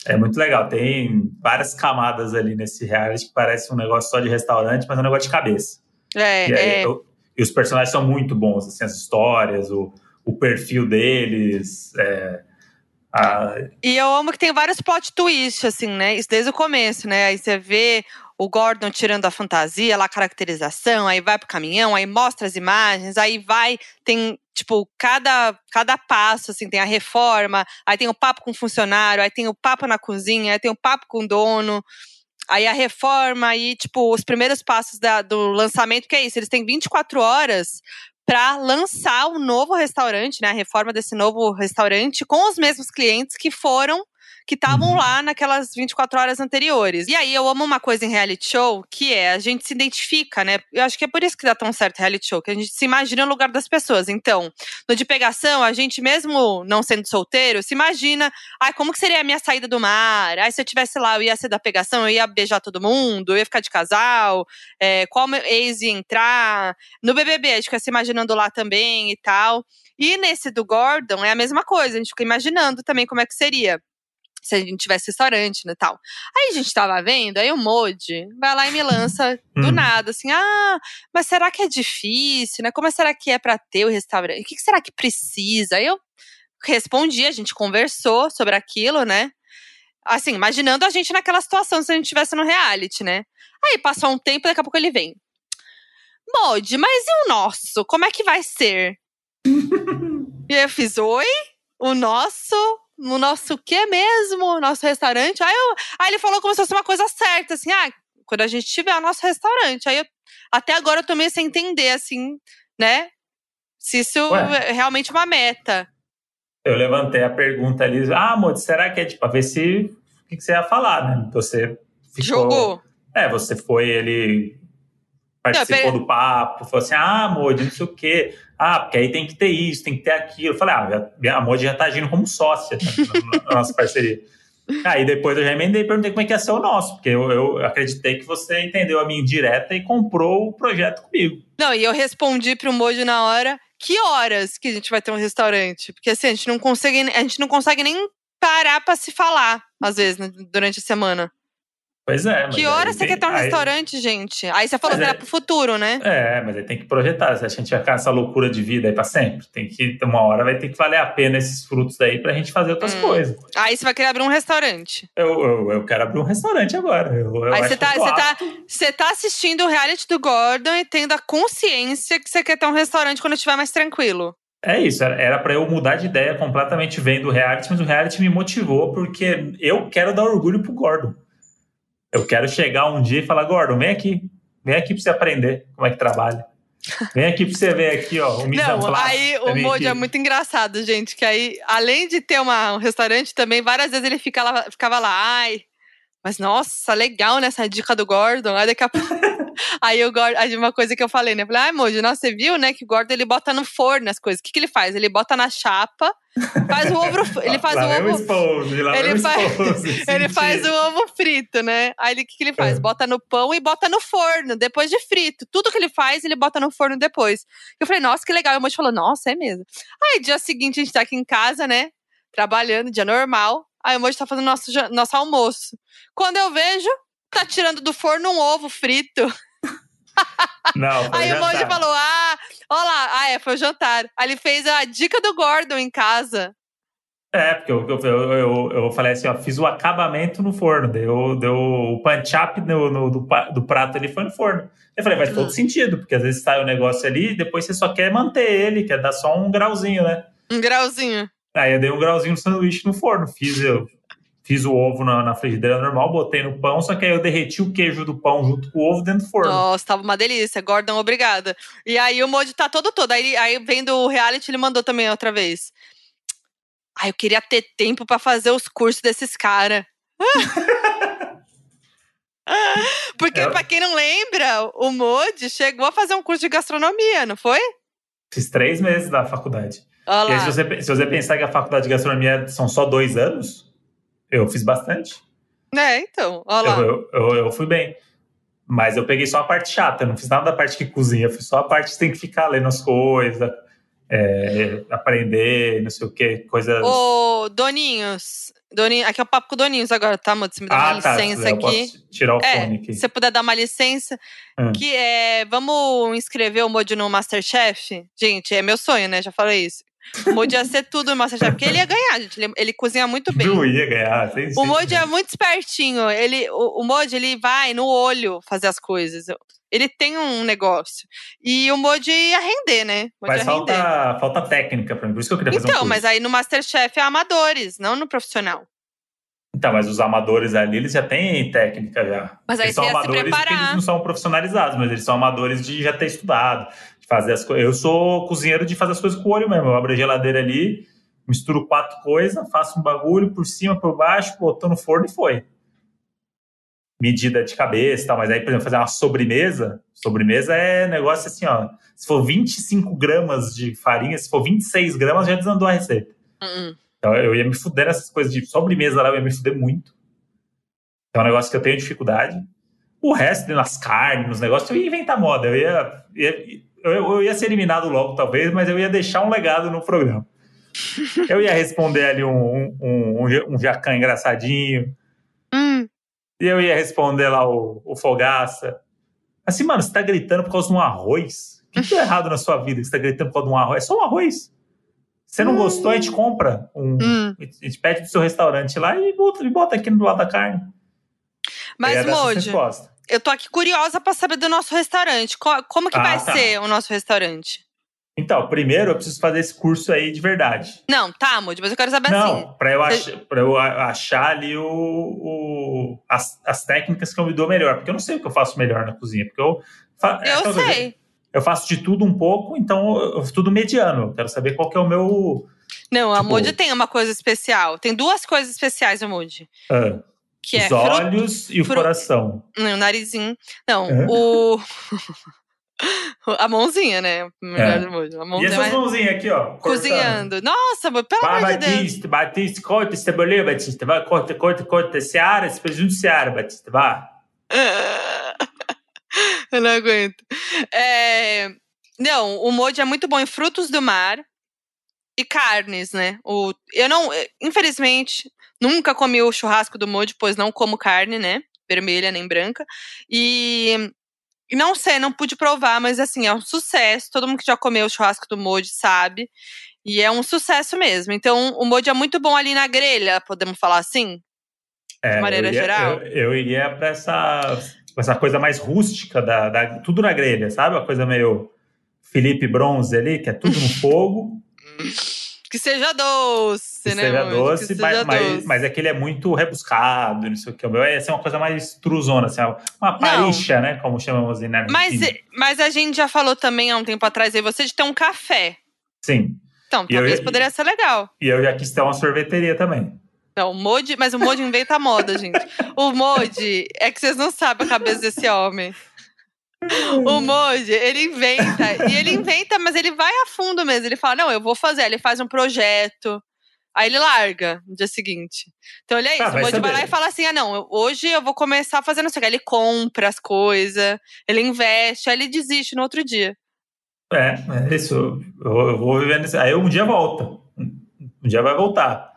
É muito legal, tem várias camadas ali nesse reality que parece um negócio só de restaurante, mas é um negócio de cabeça. É, E, aí, é. eu- e os personagens são muito bons, assim, as histórias, o, o perfil deles. é, E eu amo que tem vários plot twists, assim, né? Isso desde o começo, né? Aí você vê o Gordon tirando a fantasia, lá a caracterização, aí vai pro caminhão, aí mostra as imagens, aí vai, tem, tipo, cada, cada passo, assim, tem a reforma, aí tem o papo com o funcionário, aí tem o papo na cozinha, aí tem o papo com o dono. Aí a reforma, aí, tipo, os primeiros passos da- do lançamento, que é isso, eles têm 24 horas para lançar o novo restaurante, né? A reforma desse novo restaurante com os mesmos clientes que foram que estavam Uhum. lá naquelas 24 horas anteriores. E aí eu amo uma coisa em reality show, que é a gente se identifica, né? Eu acho que é por isso que dá tão certo reality show, que a gente se imagina no lugar das pessoas. Então, no de pegação, a gente mesmo não sendo solteiro, se imagina, ai, como que seria a minha saída do mar? Ai, se eu tivesse lá, eu ia ser da pegação, eu ia beijar todo mundo, eu ia ficar de casal, é, qual meu ex ia entrar. No BBB, a gente fica se imaginando lá também e tal. E nesse do Gordon é a mesma coisa, a gente fica imaginando também como é que seria. Se a gente tivesse restaurante, né, tal. Aí a gente tava vendo, aí o Modi vai lá e me lança do Hum. nada, assim, ah, mas será que é difícil, né? Como será que é pra ter o restaurante? O que que será que precisa? Aí eu respondi, a gente conversou sobre aquilo, né? Assim, imaginando a gente naquela situação se a gente estivesse no reality, né? Aí passou um tempo, daqui a pouco ele vem. Modi, mas e o nosso? Como é que vai ser? *laughs* e eu fiz, oi? O nosso? O nosso quê mesmo? Nosso restaurante? Aí, eu, aí ele falou como se fosse uma coisa certa, assim, ah, quando a gente tiver o nosso restaurante. Aí eu, até agora eu tô meio sem entender, assim, né? Se isso Ué. é realmente uma meta. Eu levantei a pergunta ali, ah, Modi, será que é tipo, pra ver se o que, que você ia falar, né? Você ficou. Jogou. É, você foi, ele participou Não, do papo, falou assim, ah, Modi, não sei o quê. Ah, porque aí tem que ter isso, tem que ter aquilo. Eu falei, ah, a Modi já tá agindo como sócia né, na, nossa parceria. *laughs* Aí depois eu já emendei e perguntei como é que ia ser o nosso, porque eu, eu acreditei que você entendeu a minha indireta e comprou o projeto comigo. Não, e eu respondi pro Mojo na hora, que horas que a gente vai ter um restaurante? Porque assim, a gente não consegue, a gente não consegue nem parar pra se falar, às vezes, né, durante a semana. Pois é. mas Que aí horas você tem- quer ter um aí- restaurante, gente? Aí você falou que era pro futuro, né? É, mas aí tem que projetar. Se a gente vai ficar nessa loucura de vida aí pra sempre, tem que, uma hora vai ter que valer a pena esses frutos aí pra gente fazer outras Hum. coisas. Aí você vai querer abrir um restaurante. Eu, eu, eu quero abrir um restaurante agora. Eu, eu Aí você tá, você tá, você tá assistindo o reality do Gordon e tendo a consciência que você quer ter um restaurante quando estiver mais tranquilo. É isso, era- era pra eu mudar de ideia completamente vendo o reality, mas o reality me motivou porque eu quero dar orgulho pro Gordon. Eu quero chegar um dia e falar, Gordon, vem aqui. Vem aqui pra você aprender como é que trabalha. Vem aqui pra você ver aqui, ó, o Não, aí o Mojo é muito engraçado, gente. Que aí, além de ter uma, um restaurante, também várias vezes ele fica lá- ficava lá, ai, mas nossa, legal nessa dica do Gordon. Aí daqui a pouco. *laughs* aí o Gordon, aí uma coisa que eu falei, né? Eu Falei, ai, Mojo, nossa, você viu, né? Que o Gordon ele bota no forno as coisas. O que, que ele faz? Ele bota na chapa, faz o ovo. Ele faz lá o ovo. lá Ele faz- Ele faz o ovo frito, né? Aí o que, que ele faz? É. Bota no pão e bota no forno, depois de frito. Tudo que ele faz, ele bota no forno depois. Eu falei, nossa, que legal. E o Moji falou, nossa, é mesmo. Aí, dia seguinte, a gente tá aqui em casa, né? Trabalhando, dia normal. Aí o Moji tá fazendo nosso, nosso almoço. Quando eu vejo, tá tirando do forno um ovo frito. *laughs* Não, foi Aí o jantar. Moji falou: ah, olha lá, ah, é, foi o jantar. Aí ele fez a dica do Gordon em casa. É, porque eu, eu, eu, eu, falei assim, ó, fiz o acabamento no forno, deu, deu o punch-up no, no- do, do prato ali foi no forno. Eu falei, faz todo Hum. sentido, porque às vezes sai o negócio ali e depois você só quer manter ele, quer dar só um grauzinho, né? Um grauzinho. Aí eu dei um grauzinho no sanduíche no forno, fiz eu fiz o ovo na, na frigideira normal, botei no pão, só que aí eu derreti o queijo do pão junto com o ovo dentro do forno. Nossa, tava uma delícia. Gordon, obrigada. E aí o Moji tá todo todo. Aí, aí vendo o reality, ele mandou também outra vez. Ai, eu queria ter tempo pra fazer os cursos desses caras. *laughs* Porque, É. pra quem não lembra, o Moji chegou a fazer um curso de gastronomia, não foi? Fiz três meses da faculdade. Olha E aí, se você, se você pensar que a faculdade de gastronomia são só dois anos, eu fiz bastante. É, então, olha lá. Eu, eu, eu, fui bem. Mas eu peguei só a parte chata, eu não fiz nada da parte que cozinha, eu fiz só a parte que tem que ficar lendo as coisas, é, aprender, não sei o que, coisas. Ô, Doninhos. Doninho, aqui é o papo com o Doninhos agora, tá, amor? Se me dá uma ah, tá. se licença eu aqui. posso tirar o É, fone aqui. se você puder dar uma licença, Hum. que é, vamos inscrever o Moji no Masterchef? Gente, é meu sonho, né? Já falei isso. O Moji ia ser tudo no Masterchef, porque ele ia ganhar, gente. Ele, ele cozinha muito bem. Não ia ganhar. Sem O Moji é muito espertinho. Ele, o, o ele vai no olho fazer as coisas. Ele tem um negócio. E o Moji ia render, né? O Moji Mas ia render. falta, falta técnica pra mim, por isso que eu queria fazer um Então, curso. mas aí no Masterchef é amadores, não no profissional. Então, mas os amadores ali, eles já têm técnica já. Mas aí eles são amadores porque eles não são profissionalizados, mas eles são amadores de já ter estudado, de fazer as coisas. Eu sou cozinheiro de fazer as coisas com o olho mesmo. Eu abro a geladeira ali, misturo quatro coisas, faço um bagulho por cima, por baixo, botou no forno e foi. Medida de cabeça e tal, mas aí, por exemplo, fazer uma sobremesa, sobremesa é negócio assim, ó. Se for 25 gramas de farinha, se for 26 gramas, já desandou a receita. Hum, Então eu ia me fuder nessas coisas de sobremesa lá, eu ia me fuder muito. É um negócio que eu tenho dificuldade. O resto, nas carnes, nos negócios, eu ia inventar moda. Eu ia, ia- eu, eu ia ser eliminado logo, talvez, mas eu ia deixar um legado no programa. Eu ia responder ali um, um, um, um, um jacan engraçadinho. Hum. E eu ia responder lá o, o Fogaça. Assim, mano, você tá gritando por causa de um arroz? O que, deu errado na sua vida que você tá gritando por causa de um arroz? É só um arroz. Você não gostou, a gente compra. Um, Hum. A gente pede pro seu restaurante lá e bota, e bota aqui do lado da carne. Mas, Moji, eu tô aqui curiosa pra saber do nosso restaurante. Co- Como que Ah, vai tá. ser o nosso restaurante? Então, primeiro eu preciso fazer esse curso aí de verdade. Não, tá, Moji, mas eu quero saber assim. Não, eu, Você- ach, pra eu a- achar ali o, o- as, as técnicas que eu me dou melhor. Porque eu não sei o que eu faço melhor na cozinha. Porque eu, fa- é Eu coisa, sei. eu faço de tudo um pouco, então eu, tudo mediano. Eu quero saber qual que é o meu. Não, a Tipo- Moji tem uma coisa especial. Tem duas coisas especiais, a Moji. ah, Que é os fruta. olhos e o fru- coração. Não, o narizinho. Não, Hã? o. *laughs* a mãozinha, né? Melhor É. do Moji. A E mãozinha essas mais... mãozinhas aqui, ó. cortando. cozinhando. Nossa, pelo amor de Deus. Batista, Batista, corta esse cebolinha, Batista. Vai, corta, corta, corta. Seara, esse presunto Seara, Batista. Vai. *laughs* Eu não aguento. É, Não, o Moji é muito bom em frutos do mar e carnes, né? O... Eu não, infelizmente, nunca comi o churrasco do Moji, pois não como carne, né? Vermelha nem branca. E e não sei, não pude provar, mas assim, é um sucesso. Todo mundo que já comeu o churrasco do Moji sabe. E é um sucesso mesmo. Então, o Moji é muito bom ali na grelha, podemos falar assim? É, maneira eu iria, geral? Eu, eu iria pra essa, essa coisa mais rústica, da, da- tudo na grelha, sabe? Uma coisa meio Felipe Bronze ali, que é tudo no *laughs* fogo, Que seja doce, que né? seja doce, que mas, seja mas, doce. mas é que ele é muito rebuscado, não sei o que. O meu ia ser uma coisa mais truzona, assim, uma parixa, né? Como chamamos assim, né? Mas, mas a gente já falou também há um tempo atrás aí você de ter um café. Sim. Então, E eu talvez ia- poderia ser legal. E eu já quis ter uma sorveteria também. Não, o Modi, mas o Modi inventa moda, gente. O Modi, é que vocês não sabem a cabeça desse homem. *laughs* O Modi, ele inventa, e ele inventa, mas ele vai a fundo mesmo. Ele fala: Não, eu vou fazer. Aí Ele faz um projeto, aí ele larga no dia seguinte. Então, ele é isso. Ah, o Modi vai lá e fala assim: Ah, não, hoje eu vou começar fazendo isso aqui. Aí Ele compra as coisas, ele investe, aí ele desiste no outro dia. É, é isso. Eu, eu vou vivendo isso. Aí um dia volta. Um dia vai voltar.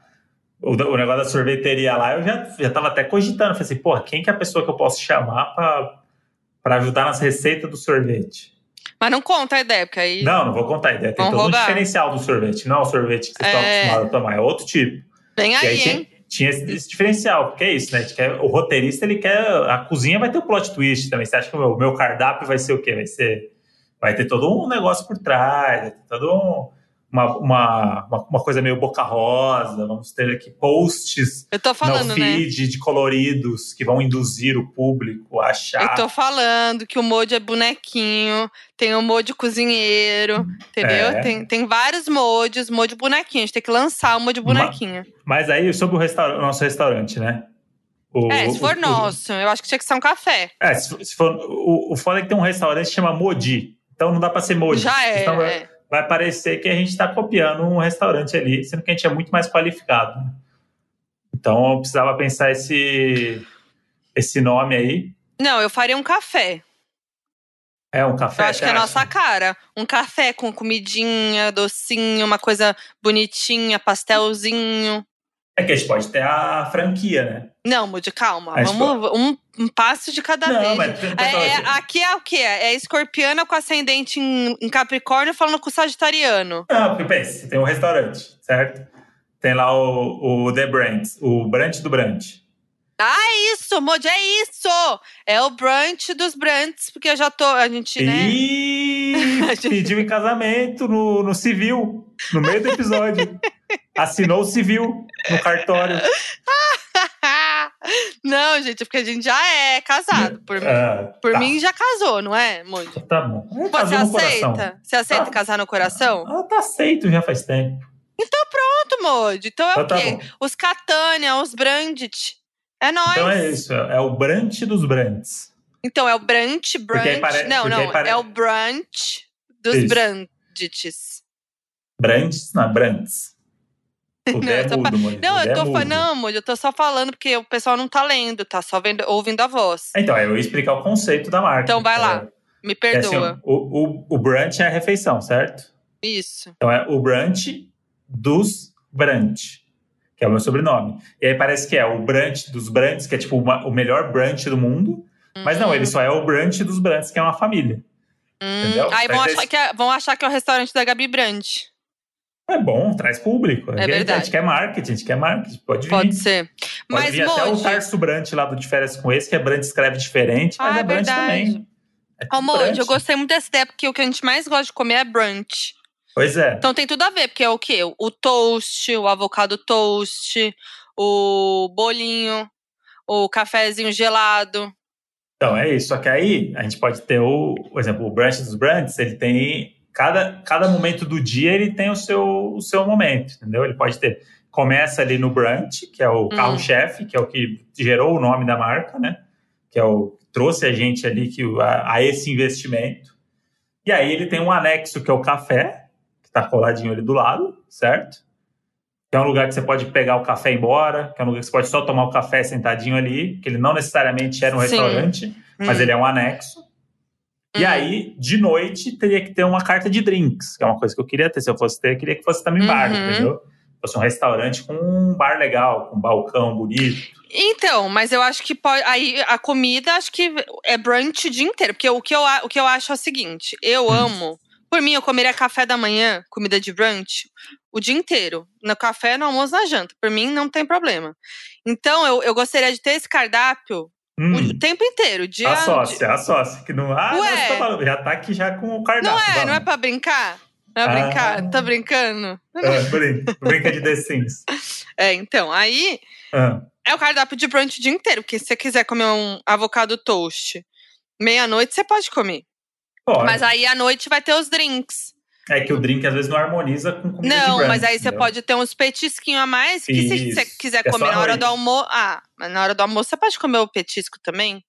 O, o negócio da sorveteria lá, eu já, já tava até cogitando. Falei assim, porra, quem que é a pessoa que eu posso chamar pra, para ajudar nas receitas do sorvete. Mas não conta a ideia, porque aí. Não, não vou contar a ideia. Tem todo roubar. um diferencial do sorvete. Não é o sorvete que vocês estão É. acostumados a tomar, é outro tipo. Vem E aí, aí hein? tinha, tinha esse, esse diferencial, porque é isso, né? Quer- o roteirista, ele quer. A cozinha vai ter o plot twist também. Você acha que o meu, o meu cardápio vai ser o quê? Vai ser. Vai ter todo um negócio por trás, vai ter todo um. Uma, uma, uma, coisa meio boca rosa, vamos ter aqui posts falando, no né? feed de coloridos que vão induzir o público a achar. Eu tô falando que o Mojo é bonequinho, tem o Mojo cozinheiro, entendeu? É. Tem, tem vários Mojos, Mojo bonequinho. A gente tem que lançar o Ma- bonequinho. Mas aí, sobre o, restaur- o nosso restaurante, né? O- é, se for o- o- nosso, eu acho que tinha que ser um café. É, se, for- se for, o, o foda é que tem um restaurante que chama Modi. Então não dá pra ser Modi. Já é. Então é. Vai parecer que a gente tá copiando um restaurante ali, sendo que a gente é muito mais qualificado. né? Então eu precisava pensar esse, esse nome aí. Não, eu faria um café. É um café. Eu acho que é a nossa cara. Um café com comidinha, docinho, uma coisa bonitinha, pastelzinho. É que a gente pode ter a franquia, né? Não, Moody, calma. A Vamos um, um passo de cada não, vez. mas É, é, aqui é o quê? É escorpiana com ascendente em, em Capricórnio falando com sagitariano. Não, porque pensa, tem um restaurante, certo? Tem lá o, o The Brands, o Brunch do Brunch. É isso, Moody, é isso! É o brunch dos brunts, porque eu já tô. A gente, né? *laughs* E pediu em casamento no, no civil, no meio do episódio. *laughs* Assinou o civil no cartório. *laughs* Não, gente, porque a gente já é casado. Por, mim- Ah, por tá, mim já casou, não é, Moody? Tá bom. É, Você aceita? Você aceita Tá. casar no coração? Ela tá aceito já faz tempo. Pronto, Moody. Então é Então o tá quê? bom. Os Catânia, os Brandit. É nóis. Então é isso, é o brunch dos brunts. Então, é o brunch. aí pare- Não, não, pare- é o brunch dos. Brandits. Brunts, não, brunts. *laughs* Não, é eu mudo, Não, Dé tô é falando, mudo. não, amor, eu tô só falando porque o pessoal não tá lendo, tá só vendo, ouvindo a voz. Então, eu ia explicar o conceito da marca. Então vai lá, É, Me é assim, perdoa. o, o, o brunch é a refeição, certo? Isso. Então é o brunch dos brunch, que é o meu sobrenome. E aí parece que é o brunch dos brunch, que é tipo uma- o melhor brunch do mundo. Mas não, Hum, ele só é o brunch dos brunch, que é uma família. hum. Aí vão achar, é, vão achar que é o restaurante da Gabi Brandt. É bom, traz público. A gente- A verdade. gente quer marketing, a gente quer marketing. Pode vir. Pode ser. Pode Mas, vir até o Tarso Brant lá do De Férias com esse, que é Brant escreve diferente, mas Ah, é é Brant verdade. também. É eu gostei muito dessa ideia, porque o que a gente mais gosta de comer é brunch. Pois é. Então tem tudo a ver, porque é o quê? O toast, o avocado toast, o bolinho, o cafezinho gelado. Então, é isso. Só que aí a gente pode ter o, por exemplo, o brunch dos brunches, ele tem. Cada, cada momento do dia ele tem o seu, o seu momento, entendeu? Ele pode ter. Começa ali no brunch, que é o carro-chefe, que é o que gerou o nome da marca, né? Que é o que trouxe a gente ali que, a, a esse investimento. E aí ele tem um anexo que é o café, que está coladinho ali do lado, certo? Que é um lugar que você pode pegar o café e ir embora, que é um lugar que você pode só tomar o café sentadinho ali, que ele não necessariamente era um restaurante, mas Hum, ele é um anexo. E hum. aí, de noite, teria que ter uma carta de drinks, que é uma coisa que eu queria ter. Se eu fosse ter, eu queria que fosse também bar, Uhum. entendeu? Fosse um restaurante com um bar legal, com um balcão bonito. Então, mas eu acho que pode. Aí a comida, acho que é brunch o dia inteiro. Porque o que eu, o que eu acho é o seguinte: eu Hum. amo. Por mim, eu comeria café da manhã, comida de brunch, o dia inteiro. No café, no almoço, na janta. Por mim, não tem problema. Então, eu, eu gostaria de ter esse cardápio Hum, o tempo inteiro. Dia, a sócia, a sócia. Que não, ah, Ué. tá falando, já tá aqui já com o cardápio. Não é, vamos. não é pra brincar? Não é Ah. brincar? Tá brincando? É, brinca, brinca de The Sims. *laughs* É, então, aí Ah, é o cardápio de brunch o dia inteiro. Porque se você quiser comer um avocado toast meia-noite, você pode comer. pode. Mas aí à noite vai ter os drinks. É que o drink às vezes não harmoniza com comida Não, brunch, mas aí você pode ter uns petisquinhos a mais que se Isso, você quiser é comer na hora do almoço. Ah, mas na hora do almoço você pode comer o petisco também?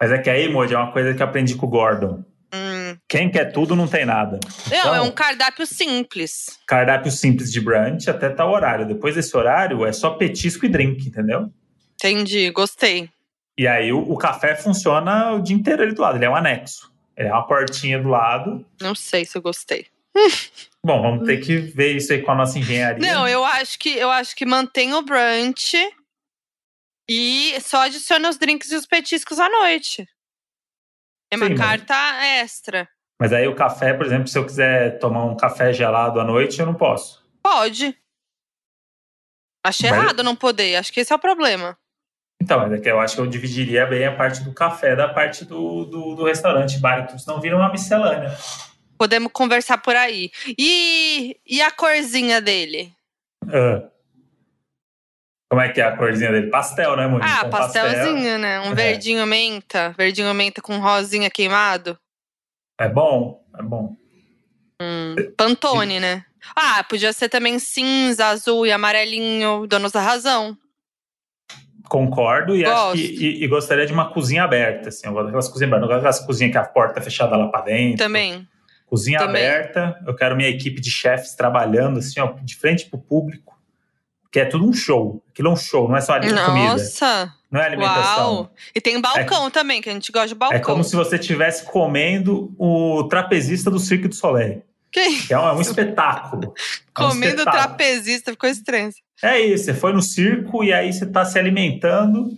Mas é que aí, Moody, é uma coisa que eu aprendi com o Gordon. Hum. Quem quer tudo não tem nada. Não, Então, é um cardápio simples. cardápio simples de brunch até tal horário. Depois desse horário é só petisco e drink, entendeu? Entendi, gostei. E aí o, o café funciona o dia inteiro ali do lado, ele é um anexo. Ele é uma portinha do lado. Não sei se eu gostei. Bom, vamos ter que ver isso aí com a nossa engenharia. Não, eu acho que eu acho que mantém o brunch e só adiciona os drinks e os petiscos à noite. É uma Sim, mas- carta extra. Mas aí o café, por exemplo, se eu quiser tomar um café gelado à noite, eu não posso. Pode. Achei Mas- errado não poder. Acho que esse é o problema. Então, mas é que eu acho que eu dividiria bem a parte do café da parte do, do, do restaurante, bar, que senão vira uma miscelânea. Podemos conversar por aí. E, e a corzinha dele? Ah. Como é que é a corzinha dele? Pastel, né, Monique? Ah, Com pastelzinho, né? Um É. verdinho menta. Verdinho menta com rosinha queimado. É bom, é bom. Hum, Pantone, né? Ah, podia ser também cinza, azul e amarelinho. Donos da razão. Concordo e, que, e, e gostaria de uma cozinha aberta, assim. Eu gosto daquelas cozinhas abertas, não gosto daquelas cozinhas que a porta é fechada lá pra dentro. Também. Cozinha Também. aberta, eu quero minha equipe de chefes trabalhando, assim, ó, de frente pro público. Que é tudo um show. Aquilo é um show, não é só ali comida. Nossa! Não é alimentação. Uau! E tem balcão também, que a gente gosta de balcão. É como se você estivesse comendo o trapezista do Cirque du Soleil. Que Que é um, é um espetáculo. É um comendo espetáculo. trapezista, ficou estranho. É isso, você foi no circo e aí você está se alimentando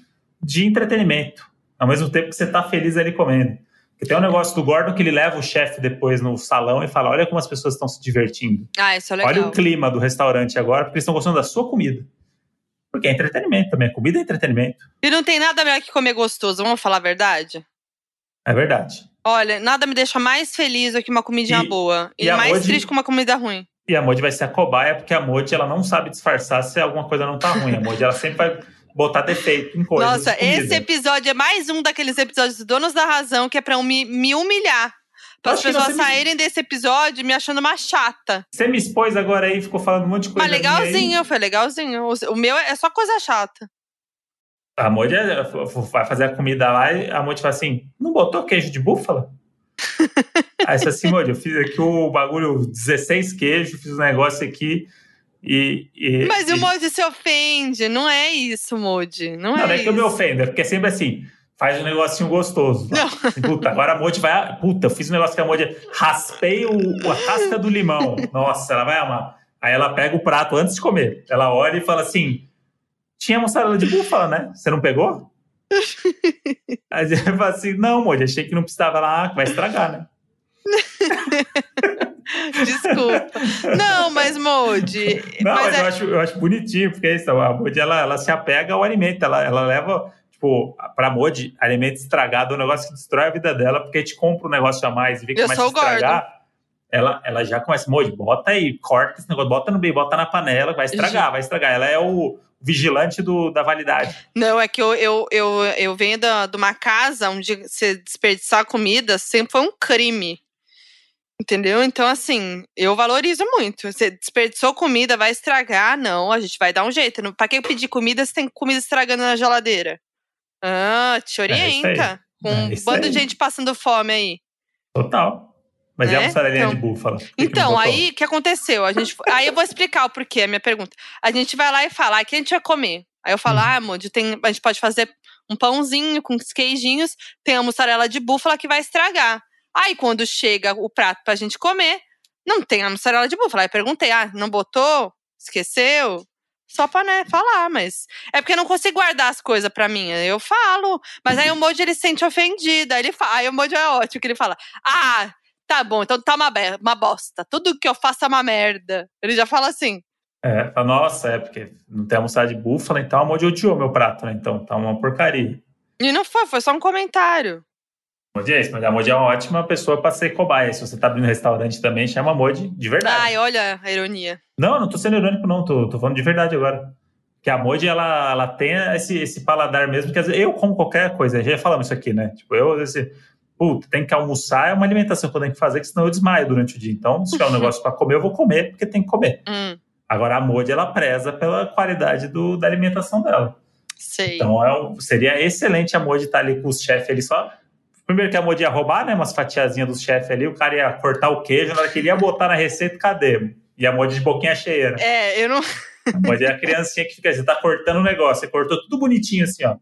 de entretenimento. Ao mesmo tempo que você está feliz ali comendo. Tem um negócio do Gordon que ele leva o chefe depois no salão e fala: Olha como as pessoas estão se divertindo. Ah, isso é legal. Olha o clima do restaurante agora, porque eles estão gostando da sua comida. Porque é entretenimento também. Comida é entretenimento. E não tem nada melhor que comer gostoso, vamos falar a verdade? É verdade. Olha, nada me deixa mais feliz do que uma comidinha E- boa. E, e mais Modi- triste que uma comida ruim. E a Modi vai ser a cobaia, porque a Modi ela não sabe disfarçar se alguma coisa não tá ruim. A Modi ela sempre vai botar defeito em coisas. Nossa, esse episódio é mais um daqueles episódios do Donos da Razão que é pra me, me humilhar. Para as pessoas você me- saírem desse episódio me achando uma chata. Você me expôs agora aí, ficou falando um monte de coisa. Mas legalzinho, foi legalzinho. O- meu é só coisa chata. A Modi é- vai fazer a comida lá e a Modi fala assim: não botou queijo de búfala? *laughs* Aí você fala assim, Modi, eu fiz aqui o bagulho 16 queijos, fiz um negócio aqui e. e Mas e... o Moji se ofende. Não é isso, Moji. Não, Não, é não é que eu me ofendo, é porque é sempre assim. Faz um negocinho gostoso. Não. Assim, Puta, agora a Modi vai. Puta, eu fiz um negócio que a Modi. Raspei o, a casca do limão. Nossa, ela vai amar. Aí ela pega o prato antes de comer. Ela olha e fala assim: tinha mussarela de búfala, né? Você não pegou? *laughs* Aí você fala assim: não, Modi, achei que não precisava lá, vai estragar, né? *laughs* Desculpa. Não, mas Moji. Não, mas mas, é- eu, acho, eu acho bonitinho, porque é isso, a Modi ela, ela se apega ao alimento, ela, ela leva, tipo, pra Modi, alimento estragado é um negócio que destrói a vida dela, porque a gente compra um negócio a mais e vê que Eu começa a sou gordo. estragar. Ela, ela já começa, Modi, bota aí, corta esse negócio, bota no meio, bota na panela, vai estragar, vai estragar. Ela é o vigilante do, da validade. Não, é que eu, eu, eu, eu venho da, de uma casa onde você desperdiçar comida sempre foi um crime. Entendeu? Então, assim, eu valorizo muito. Você desperdiçou comida, vai estragar? Não, a gente vai dar um jeito. Pra que pedir comida se tem comida estragando na geladeira? Ah, te aí. orienta. Com É um isso bando aí. de gente passando fome aí. Total. Mas e a Né? mussarelinha Então- de búfala? Que que Então, botou? aí o que aconteceu? A gente, aí eu vou explicar o porquê, a minha pergunta. A gente vai lá e fala, ah, o que a gente vai comer? Aí eu falo, Hum. ah, Moody, tem, a gente pode fazer um pãozinho com os queijinhos, tem a mussarela de búfala que vai estragar. Aí quando chega o prato pra gente comer, não tem a mussarela de búfala. Aí perguntei, ah, não botou? Esqueceu? Só pra, né, falar, mas. É porque eu não consigo guardar as coisas pra mim. Eu falo. Mas aí o Moji ele se sente ofendido. Aí ele fala. Aí o Moji é ótimo, que ele fala: Ah, tá bom, então tá uma, uma bosta. Tudo que eu faço é uma merda. Ele já fala assim. É, fala, nossa, é porque não tem almoçada de búfala, então a Modi odiou meu prato, né? Então tá uma porcaria. E não foi, foi só um comentário. Modi é isso, mas a Modi é uma ótima pessoa pra ser cobaia. Se você tá abrindo restaurante também, chama a Modi de verdade. Ai, olha a ironia. Não, não tô sendo irônico, não, tô, tô falando de verdade agora. Que a Modi, ela, ela tem esse, esse paladar mesmo, que às vezes eu como qualquer coisa, já falamos isso aqui, né? Tipo, eu, às vezes, puta, tem que almoçar, é uma alimentação que eu tenho que fazer, que senão eu desmaio durante o dia. Então, se tiver um negócio pra comer, eu vou comer, porque tem que comer. Hum, Agora, a Modi, ela preza pela qualidade do, da alimentação dela. sei. Então é seria excelente a Modi estar ali com os chefes ali só. Primeiro que a Modi ia roubar, né? Umas fatiazinhas dos chefes ali, o cara ia cortar o queijo, na hora que ele ia botar na receita, cadê? E a Modi de boquinha cheia, né? É, eu não. A Modi é a criancinha que fica, você tá cortando o negócio, você cortou tudo bonitinho assim, ó.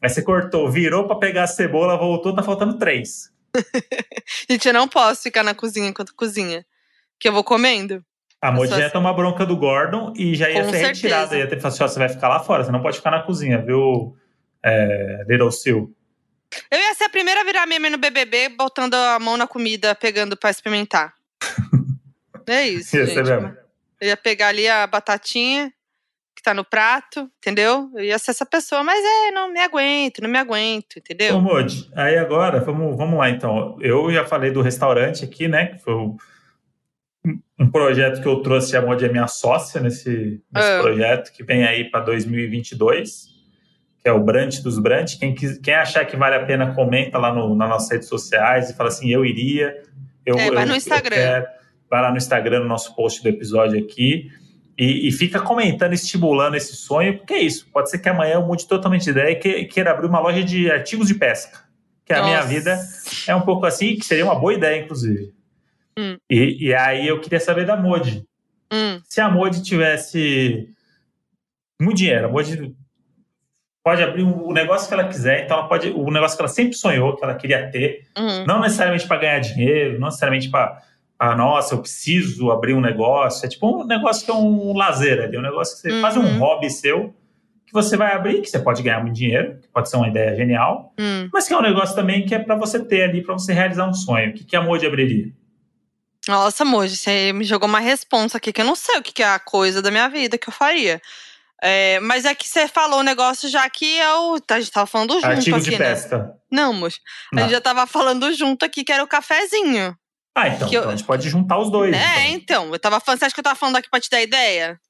Aí você cortou, virou pra pegar a cebola, voltou, tá faltando três. *laughs* Gente, eu não posso ficar na cozinha enquanto cozinha. Que eu vou comendo. A Modi ia tomar bronca do Gordon e já ia Com ser certeza. retirada. Ia ter que falar assim, ó, você vai ficar lá fora, você não pode ficar na cozinha, viu, é, Little Seal? Eu ia ser a primeira a virar meme no BBB, botando a mão na comida, pegando pra experimentar. *laughs* é isso, Ia gente. ser mesmo. Eu ia pegar ali a batatinha que tá no prato, entendeu? Eu ia ser essa pessoa, mas é, não me aguento, não me aguento, Ô, entendeu? Modi, aí agora, vamos, vamos lá então. Eu já falei do restaurante aqui, né? Que foi o- um projeto que eu trouxe, a Modi é minha sócia nesse, nesse Ah. projeto, que vem aí para 2022, que é o Brunch dos Brunch. Quem, quem achar que vale a pena, comenta lá no, nas nossas redes sociais e fala assim, eu iria. Eu, É, vai eu- no Instagram. quero. vai lá no Instagram, no nosso post do episódio aqui. E, e fica comentando, estimulando esse sonho, porque é isso. Pode ser que amanhã eu mude totalmente de ideia e que- queira abrir uma loja de artigos de pesca. Que a minha Nossa. vida é um pouco assim, que seria uma boa ideia, inclusive. Hum. E, e aí eu queria saber da Modi. Hum, Se a Modi tivesse muito dinheiro, a Modi pode abrir o negócio que ela quiser, então ela pode. O negócio que ela sempre sonhou, que ela queria ter, hum. não necessariamente para ganhar dinheiro, não necessariamente para. Ah, nossa, eu preciso abrir um negócio. É tipo um negócio que é um lazer ali, um negócio que você Uhum. faz um hobby seu, que você vai abrir, que você pode ganhar muito dinheiro, que pode ser uma ideia genial, Hum. mas que é um negócio também que é para você ter ali, para você realizar um sonho. O que, que a Modi abriria? Nossa, Moji, você me jogou uma responsa aqui que eu não sei o que que é a coisa da minha vida que eu faria. É, mas é que você falou um negócio já que eu. A gente tava falando junto Artigos aqui, de né? pesca. Não, Moji. A gente já tava falando junto aqui que era o cafezinho. Ah, então, eu- então a gente pode juntar os dois. É, então. então. Eu tava falando. Você acha que eu tava falando aqui pra te dar ideia?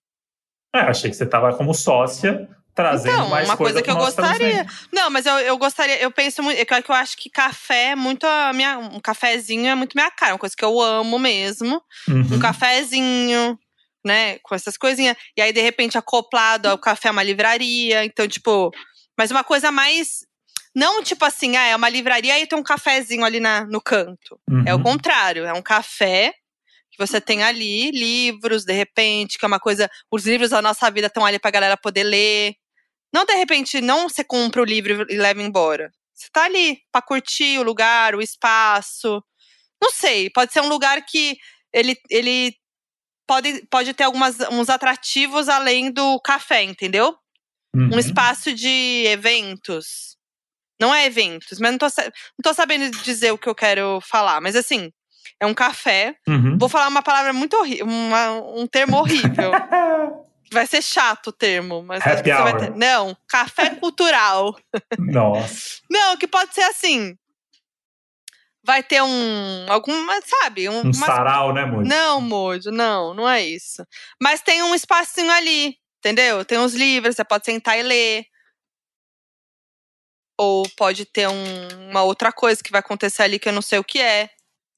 É, achei que você estava como sócia trazendo Então, mais uma coisa que eu gostaria. Não, mas eu, eu gostaria, eu penso muito. É que eu acho que café é muito a minha. Um cafezinho é muito minha cara, uma coisa que eu amo mesmo. Uhum. um cafezinho, né? Com essas coisinhas. E aí, de repente, acoplado ao café é uma livraria. Então, tipo, mas uma coisa mais. Não tipo assim, ah, é uma livraria e tem um cafezinho ali na, no canto. É o Uhum. contrário, é um café que você tem ali, livros, de repente, que é uma coisa. Os livros da nossa vida estão ali pra galera poder ler. Não, de repente, não você compra o livro e leva embora. Você tá ali pra curtir o lugar, o espaço. Não sei, pode ser um lugar que ele, ele pode, pode ter algumas, uns atrativos além do café, entendeu? Uhum. Um espaço de eventos. Não é eventos, mas não tô, não tô sabendo dizer o que eu quero falar. Mas assim, é um café. Uhum. Vou falar uma palavra muito horrível, um termo horrível. *laughs* Vai ser chato o termo, mas acho Happy que você vai hour. ter. Não, café cultural. Nossa. Não, que pode ser assim. Vai ter um. Alguma, sabe? Um, Um umas- sarau, né, Moody? Não, Mojo, não, não é isso. Mas tem um espacinho ali, entendeu? Tem uns livros, você pode sentar e ler. Ou pode ter um- uma outra coisa que vai acontecer ali que eu não sei o que é.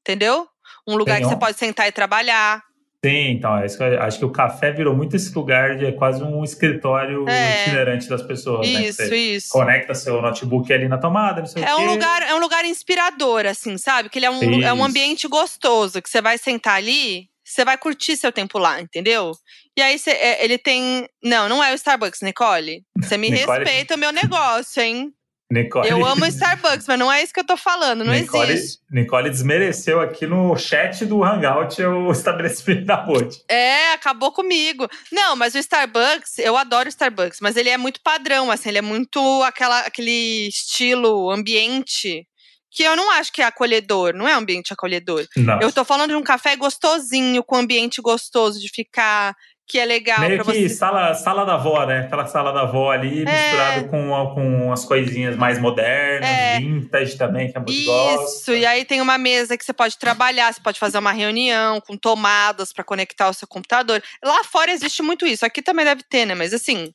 Entendeu? Um lugar Tem que você pode sentar e trabalhar. Sim, então, é acho que o café virou muito esse lugar de é quase um escritório É. itinerante das pessoas, né? Isso, Você isso. conecta seu notebook ali na tomada, não sei É o quê. um lugar, é um lugar inspirador, assim, sabe? Que ele é um, é um ambiente gostoso, que você vai sentar ali, você vai curtir seu tempo lá, entendeu? E aí você- é, ele tem. Não, não é o Starbucks, Nicole. Você me *laughs* Nicole- respeita o meu negócio, hein? Nicole, Eu amo Starbucks, mas não é isso que eu tô falando, não Nicole, existe. Nicole desmereceu aqui no chat do Hangout o *laughs* estabelecimento da Moody. É, acabou comigo. Não, mas o Starbucks, eu adoro o Starbucks, mas ele é muito padrão, assim, ele é muito aquela, aquele estilo, ambiente, que eu não acho que é acolhedor, não é ambiente acolhedor. Não. Eu tô falando de um café gostosinho, com ambiente gostoso de ficar, que é legal Meio que você. sala, sala da avó, né? Aquela sala da avó ali, misturado com, com as coisinhas mais modernas, É. vintage também, que Moody gosta. Isso, e aí tem uma mesa que você pode trabalhar, você pode fazer uma reunião com tomadas pra conectar o seu computador. Lá fora existe muito isso, aqui também deve ter, né? Mas assim,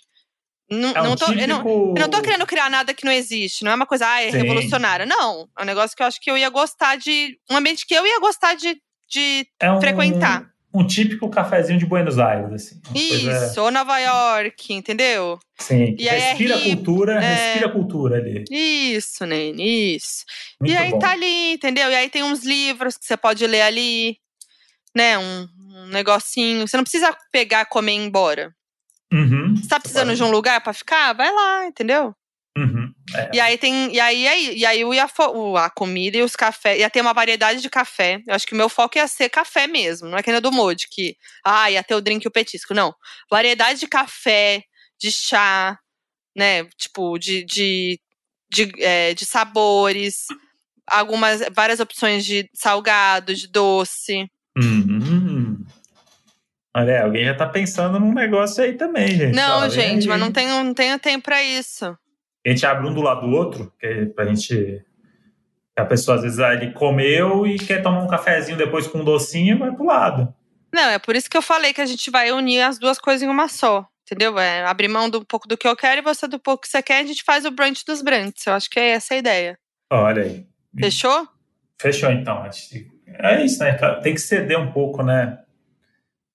não, É um não tô, eu, não, típico- eu não tô querendo criar nada que não existe, não é uma coisa, ah, é Sim. revolucionária. Não, é um negócio que eu acho que eu ia gostar de. Um ambiente que eu ia gostar de, de É um, frequentar. Um típico cafezinho de Buenos Aires, assim. Coisa- Isso, ou Nova York, entendeu? sim, E aí é respira hippie, cultura, é. respira cultura ali. Isso, Nene, isso. Muito e aí bom. tá ali, entendeu? E aí tem uns livros que você pode ler ali, né? Um, um negocinho. Você não precisa pegar, comer e ir embora. Uhum. Você tá precisando de um lugar pra ficar? Vai lá, entendeu? É. E aí tem. E aí, aí, e aí eu ia o- a comida e os cafés. Ia ter uma variedade de café. Eu acho que o meu foco ia ser café mesmo. Não é que nem a do Modi, que ah, ia ter o drink e o petisco. Não. Variedade de café, de chá, né? Tipo, de, de, de, é, de sabores, algumas várias opções de salgado, de doce. Uhum. Olha, alguém já tá pensando num negócio aí também, gente. Não, Fala, gente, aí. mas não tenho, não tenho tempo pra isso. A gente abre um do lado do outro, que é pra gente. A pessoa, às vezes, ele comeu e quer tomar um cafezinho depois com um docinho, vai pro lado. Não, é por isso que eu falei que a gente vai unir as duas coisas em uma só. Entendeu? É abrir mão do pouco do que eu quero e você do pouco que você quer, a gente faz o brunch dos brunches. Eu acho que é essa a ideia. Olha aí. Fechou? Fechou, então. É isso, né? Tem que ceder um pouco, né?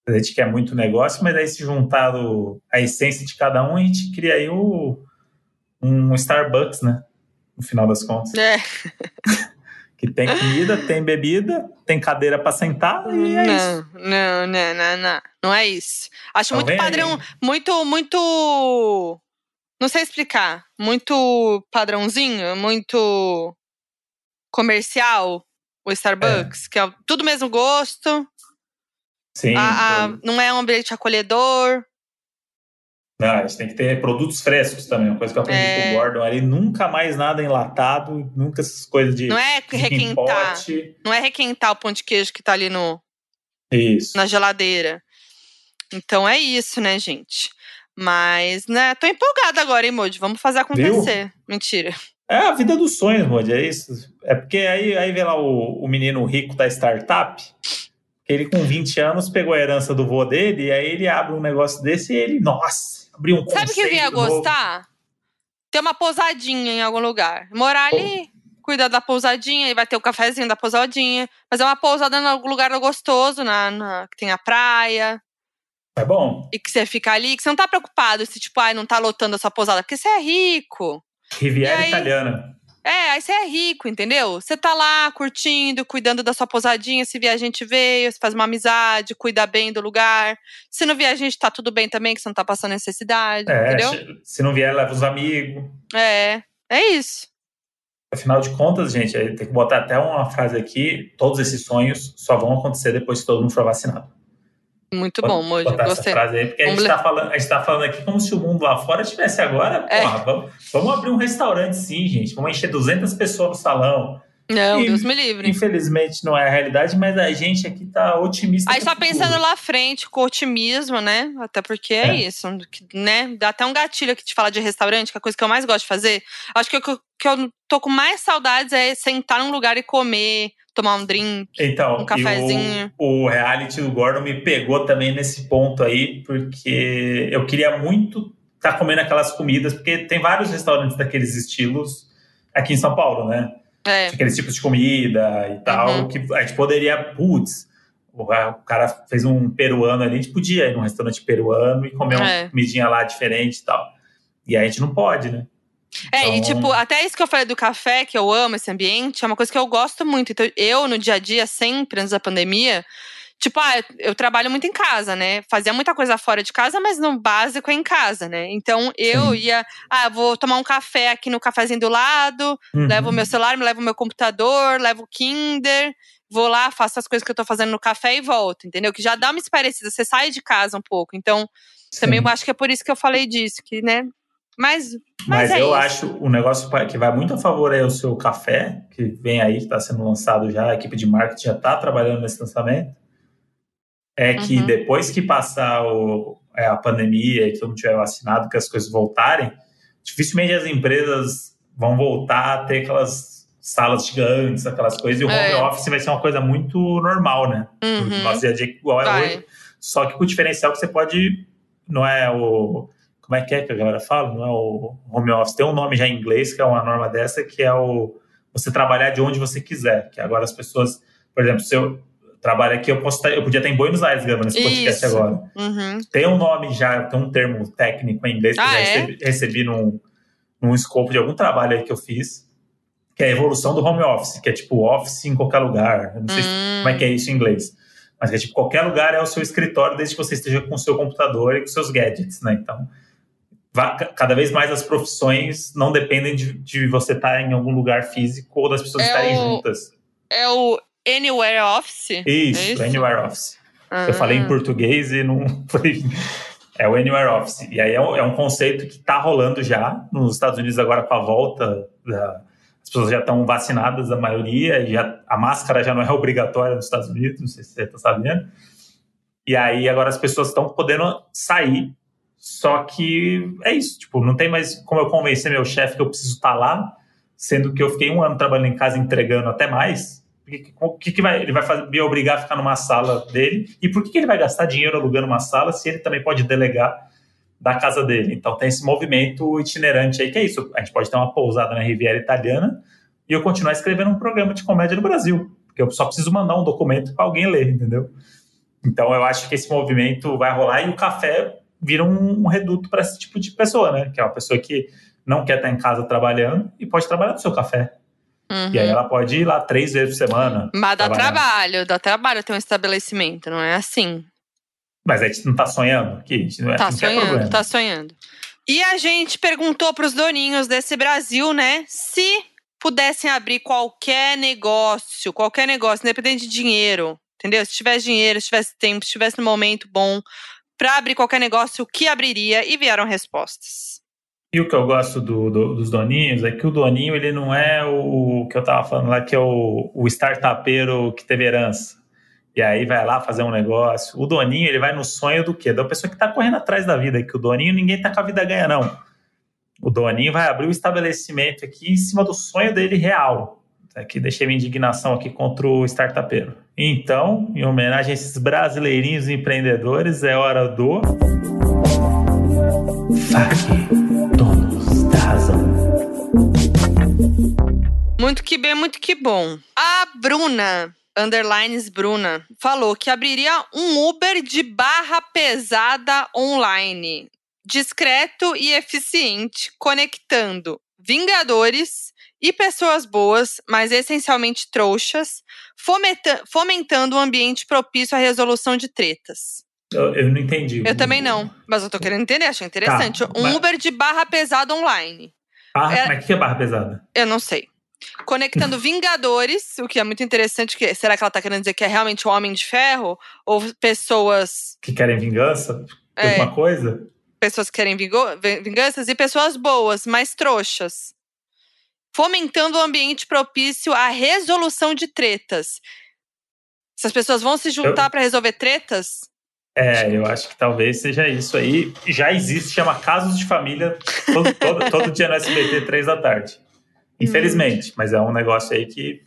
A gente quer muito negócio, mas aí se juntar o- a essência de cada um, a gente cria aí o, um Starbucks, né? No final das contas. É. *laughs* Que tem comida, tem bebida, tem cadeira para sentar e é isso. não, não, não, não, não. Não é isso. Acho Então muito padrão, muito, muito. Não sei explicar. Muito padrãozinho, muito comercial o Starbucks, que é tudo mesmo gosto. Sim. a- a- não é um ambiente acolhedor. Não, a gente tem que ter produtos frescos também. Uma coisa que eu aprendi É. com o Gordon ali, nunca mais nada enlatado, nunca essas coisas de, Não é requentar. pote. Não é requentar o pão de queijo que tá ali no, Isso. na geladeira. Então é isso, né, gente? Mas, né, tô empolgada agora, hein, Moody? Vamos fazer acontecer. Mentira. É a vida dos sonhos, Modi, é isso. É porque aí, aí vem lá o, o menino rico da startup, ele com 20 anos pegou a herança do vô dele, e aí ele abre um negócio desse e ele, nossa, abriu um Sabe o que eu ia conceito novo. gostar? Ter uma pousadinha em algum lugar. Morar ali, cuidar da pousadinha, e vai ter o cafezinho da pousadinha. Mas é uma pousada em algum lugar gostoso, na, na- que tem a praia. É bom. E que você fica ali, que você não tá preocupado se, tipo, ai, não tá lotando a sua pousada, porque você é rico. Riviera aí? Italiana. É, aí você é rico, entendeu? Você tá lá curtindo, cuidando da sua pousadinha. Se vier gente veio, você faz uma amizade, cuida bem do lugar. Se não vier gente, tá tudo bem também, que você não tá passando necessidade, É, entendeu? se não vier, leva os amigos. É, é isso. Afinal de contas, gente, tem que botar até uma frase aqui: todos esses sonhos só vão acontecer depois que todo mundo for vacinado. Muito bom, botar Gostei. essa frase aí, porque a gente, tá falando, tá falando aqui como se o mundo lá fora tivesse agora. É. Porra, vamos, vamos abrir um restaurante sim, gente. Vamos encher 200 pessoas no salão. Não, E- Deus me livre. Infelizmente não é a realidade, mas a gente aqui tá otimista. Aí só futuro. pensando lá à frente, com otimismo, né? Até porque é, É. isso, né? Dá até um gatilho aqui de falar de restaurante, que é a coisa que eu mais gosto de fazer. Acho que o que eu, tô com mais saudades é sentar num lugar e comer, tomar um drink. Então, um cafezinho. o, o reality do Gordon me pegou também nesse ponto aí, porque eu queria muito estar comendo aquelas comidas, porque tem vários restaurantes daqueles estilos aqui em São Paulo, né? É, aqueles tipos de comida e tal, Uhum. que a gente poderia, putz, o cara fez um peruano ali, a gente podia ir num restaurante peruano e comer É. uma comidinha lá diferente e tal. E aí a gente não pode, né? É, e Então- tipo, até isso que eu falei do café, que eu amo esse ambiente, é uma coisa que eu gosto muito. Então, eu, no dia a dia, sempre, antes da pandemia, tipo, ah, eu- trabalho muito em casa, né? Fazia muita coisa fora de casa, mas no básico é em casa, né? Então, eu Sim. ia, ah, vou tomar um café aqui no cafezinho do lado, Uhum. levo o meu celular, me levo o meu computador, levo o Kinder, vou lá, faço as coisas que eu tô fazendo no café e volto, entendeu? Que já dá uma esparecida, você sai de casa um pouco. Então, também Sim. eu acho que é por isso que eu falei disso, que, né? Mas, Mas, mas, é eu isso. acho o negócio que vai muito a favor é o seu café, que vem aí, que está sendo lançado já, a equipe de marketing já está trabalhando nesse lançamento. É que Uhum. depois que passar o- é, a pandemia e todo mundo tiver vacinado, que as coisas voltarem, dificilmente as empresas vão voltar a ter aquelas salas gigantes, aquelas coisas, e o home É. office vai ser uma coisa muito normal, né? Uhum. No nosso dia a dia, igual é hoje. Só que com o diferencial que você pode. Não é o. Como é que é que a galera fala? Não é o home office. Tem um nome já em inglês, que é uma norma dessa, que é o você trabalhar de onde você quiser. Que agora as pessoas. Por exemplo, se eu trabalho aqui, eu, posso estar- eu podia estar em Buenos Aires gravando esse podcast Isso. agora. Uhum. Tem um nome já, tem um termo técnico em inglês que eu Ah, já é? recebi, recebi num, num escopo de algum trabalho aí que eu fiz, que é a evolução do home office, que é tipo office em qualquer lugar. Eu não sei se Hum. como é que é isso em inglês. Mas é tipo, qualquer lugar é o seu escritório, desde que você esteja com o seu computador e com seus gadgets, né? Então, cada vez mais as profissões não dependem de, de você estar em algum lugar físico ou das pessoas É estarem o- juntas. É o Anywhere Office? Isso, É isso? Anywhere Office. Ah. Eu falei em português e não *laughs* foi. É o Anywhere Office. E aí é um, é um conceito que está rolando já nos Estados Unidos agora com a volta. Da, as pessoas já estão vacinadas, a maioria, e já, a máscara já não é *laughs* obrigatória nos Estados Unidos, não sei se você está sabendo. E aí agora as pessoas estão podendo sair. Só que é isso, tipo, não tem mais como eu convencer meu chefe que eu preciso estar tá lá, sendo que eu fiquei um ano trabalhando em casa entregando até mais o que, que vai, ele vai fazer, me obrigar a ficar numa sala dele? E por que, que ele vai gastar dinheiro alugando uma sala se ele também pode delegar da casa dele? Então tem esse movimento itinerante aí, que é isso. A gente pode ter uma pousada na Riviera Italiana e eu continuar escrevendo um programa de comédia no Brasil, porque eu só preciso mandar um documento para alguém ler, entendeu? Então eu acho que esse movimento vai rolar e o café vira um, um reduto para esse tipo de pessoa, né? Que é uma pessoa que não quer estar em casa trabalhando e pode trabalhar no seu café. Uhum. E aí uhum. ela pode ir lá três vezes por semana. Mas dá trabalho, dá trabalho ter um estabelecimento, não é assim. Mas a gente não tá sonhando aqui? Não é, tá sonhando, tá sonhando. E a gente perguntou para os doninhos desse Brasil, né, se pudessem abrir qualquer negócio, qualquer negócio, independente de dinheiro, entendeu? Se tivesse dinheiro, se tivesse tempo, se tivesse um momento bom para abrir qualquer negócio, o que abriria? E vieram respostas. E o que eu gosto do, do, dos doninhos é que o doninho ele não é o que eu tava falando lá, que é o, o startupeiro que teve herança. E aí vai lá fazer um negócio. O doninho ele vai no sonho do quê? Da pessoa que está correndo atrás da vida. Que o doninho ninguém tá com a vida ganha, não. O doninho vai abrir o estabelecimento aqui em cima do sonho dele real. Aqui deixei minha indignação aqui contra o startupeiro. Então, em homenagem a esses brasileirinhos empreendedores, é hora do. FAQ. Muito que bem, muito que bom. A Bruna, underlines Bruna, falou que abriria um Uber de barra pesada online. Discreto e eficiente, conectando Vingadores e pessoas boas, mas essencialmente trouxas, fomentando um ambiente propício à resolução de tretas. Eu, eu, não entendi. Eu também não, mas eu tô querendo entender, achei interessante. Tá, um mas... Uber de barra pesada online. Barra, é... Mas o que é barra pesada? Eu não sei. Conectando *laughs* Vingadores, o que é muito interessante, que será que ela tá querendo dizer que é realmente o Homem de Ferro? Ou pessoas. Que querem vingança? É, alguma coisa? Pessoas que querem vinganças e pessoas boas, mais trouxas. Fomentando um ambiente propício à resolução de tretas. Essas pessoas vão se juntar para resolver tretas? É, eu acho que talvez seja isso aí. Já existe, chama Casos de Família, todo, todo, *laughs* todo dia no SBT, três da tarde. Infelizmente, mas é um negócio aí que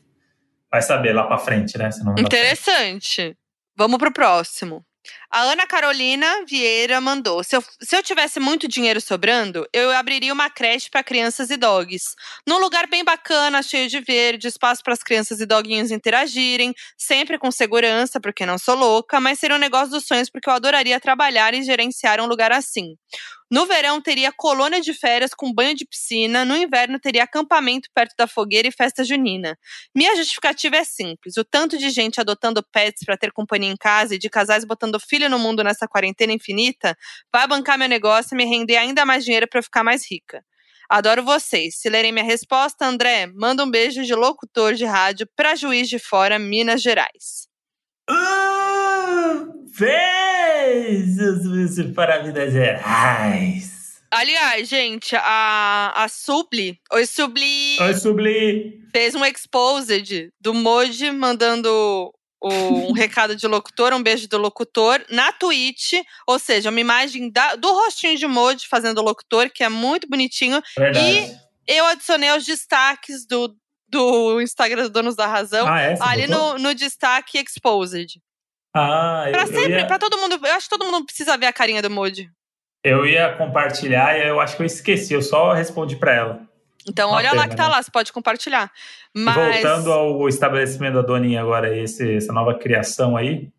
vai saber lá para frente, né? Interessante. Vamos pro próximo. A Ana Carolina Vieira mandou: se eu, se eu tivesse muito dinheiro sobrando, eu abriria uma creche para crianças e dogs. Num lugar bem bacana, cheio de verde, espaço para as crianças e doguinhos interagirem, sempre com segurança, porque não sou louca, mas seria um negócio dos sonhos porque eu adoraria trabalhar e gerenciar um lugar assim. No verão teria colônia de férias com banho de piscina, no inverno teria acampamento perto da fogueira e festa junina. Minha justificativa é simples: o tanto de gente adotando pets para ter companhia em casa e de casais botando filho no mundo nessa quarentena infinita vai bancar meu negócio e me render ainda mais dinheiro para ficar mais rica. Adoro vocês. Se lerem minha resposta, André, manda um beijo de locutor de rádio para Juiz de Fora, Minas Gerais. Uh, beijos para Minas Gerais. Aliás, gente, a, a Subli, oi Subli. Oi Subli. Fez um exposed do Moji mandando um *laughs* recado de locutor, um beijo do locutor na Twitch, ou seja, uma imagem da, do rostinho de Moji fazendo o locutor, que é muito bonitinho. Verdade. E eu adicionei os destaques do, do Instagram do Donos da Razão, ah, é? ali no, no destaque Exposed. Ah, pra eu, sempre, eu ia... pra todo mundo. Eu acho que todo mundo precisa ver a carinha do Moody. Eu ia compartilhar e eu acho que eu esqueci, eu só respondi para ela. Então, Uma olha pena, lá que tá né? lá, você pode compartilhar. Mas... Voltando ao estabelecimento da Doninha agora, esse, essa nova criação aí,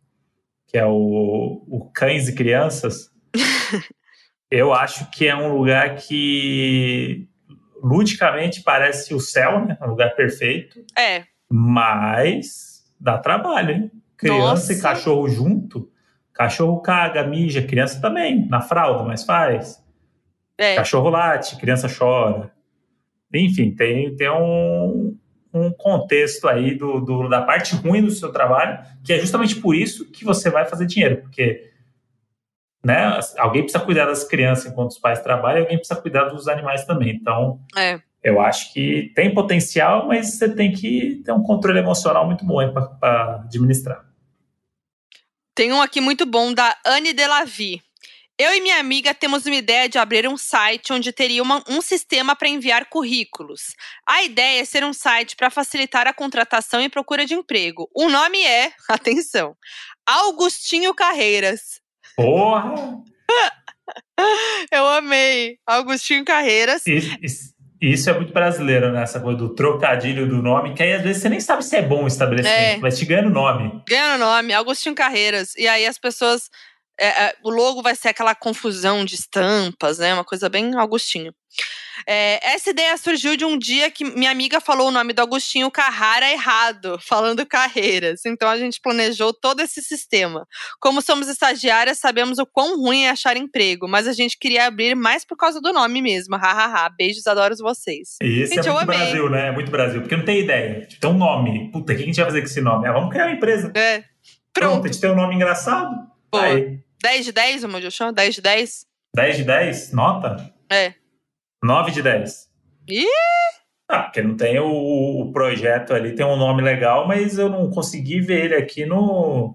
que é o, o Cães e Crianças, *laughs* eu acho que é um lugar que ludicamente parece o céu, né? Um lugar perfeito. É. Mas dá trabalho, hein? Criança Nossa. e cachorro junto. Cachorro caga, mija, criança também, na fralda, mas faz. É. Cachorro late, criança chora. Enfim, tem, tem um, um contexto aí do, do, da parte ruim do seu trabalho, que é justamente por isso que você vai fazer dinheiro, porque né? Alguém precisa cuidar das crianças enquanto os pais trabalham, alguém precisa cuidar dos animais também. Então, É. eu acho que tem potencial, mas você tem que ter um controle emocional muito bom para administrar. Tem um aqui muito bom da Anne Delavi. Eu e minha amiga temos uma ideia de abrir um site onde teria uma- um sistema para enviar currículos. A ideia é ser um site para facilitar a contratação e procura de emprego. O nome é, *laughs* atenção, Augustinho Carreiras. Porra! *laughs* Eu amei. Augustinho Carreiras. Isso, isso- isso é muito brasileiro, né? Essa coisa do trocadilho do nome, que aí às vezes você nem sabe se é bom o estabelecimento, É. vai te ganhando nome. Ganhando nome, Augustinho Carreiras. E aí as pessoas. é, é, o logo vai ser aquela confusão de estampas, né? Uma coisa bem Augustinho. É, essa ideia surgiu de um dia que minha amiga falou o nome do Agostinho Carrara errado, falando Carreiras. Então a gente planejou todo esse sistema. Como somos estagiárias, sabemos o quão ruim é achar emprego, mas a gente queria abrir mais por causa do nome mesmo. Hahaha. Beijos, adoro vocês. Esse Gente, é muito. Brasil, né? É muito Brasil, porque não tem ideia. Tipo, tem um nome. Puta, o que a gente vai fazer com esse nome? Ah, vamos criar uma empresa. É. Pronto, Pronto. a gente tem um nome engraçado. Aí, 10 de 10, amor de chão? 10 de 10? 10 de 10, nota? É. 9 de 10. Ih! Ah, porque não tem o, o projeto ali, tem um nome legal, mas eu não consegui ver ele aqui no,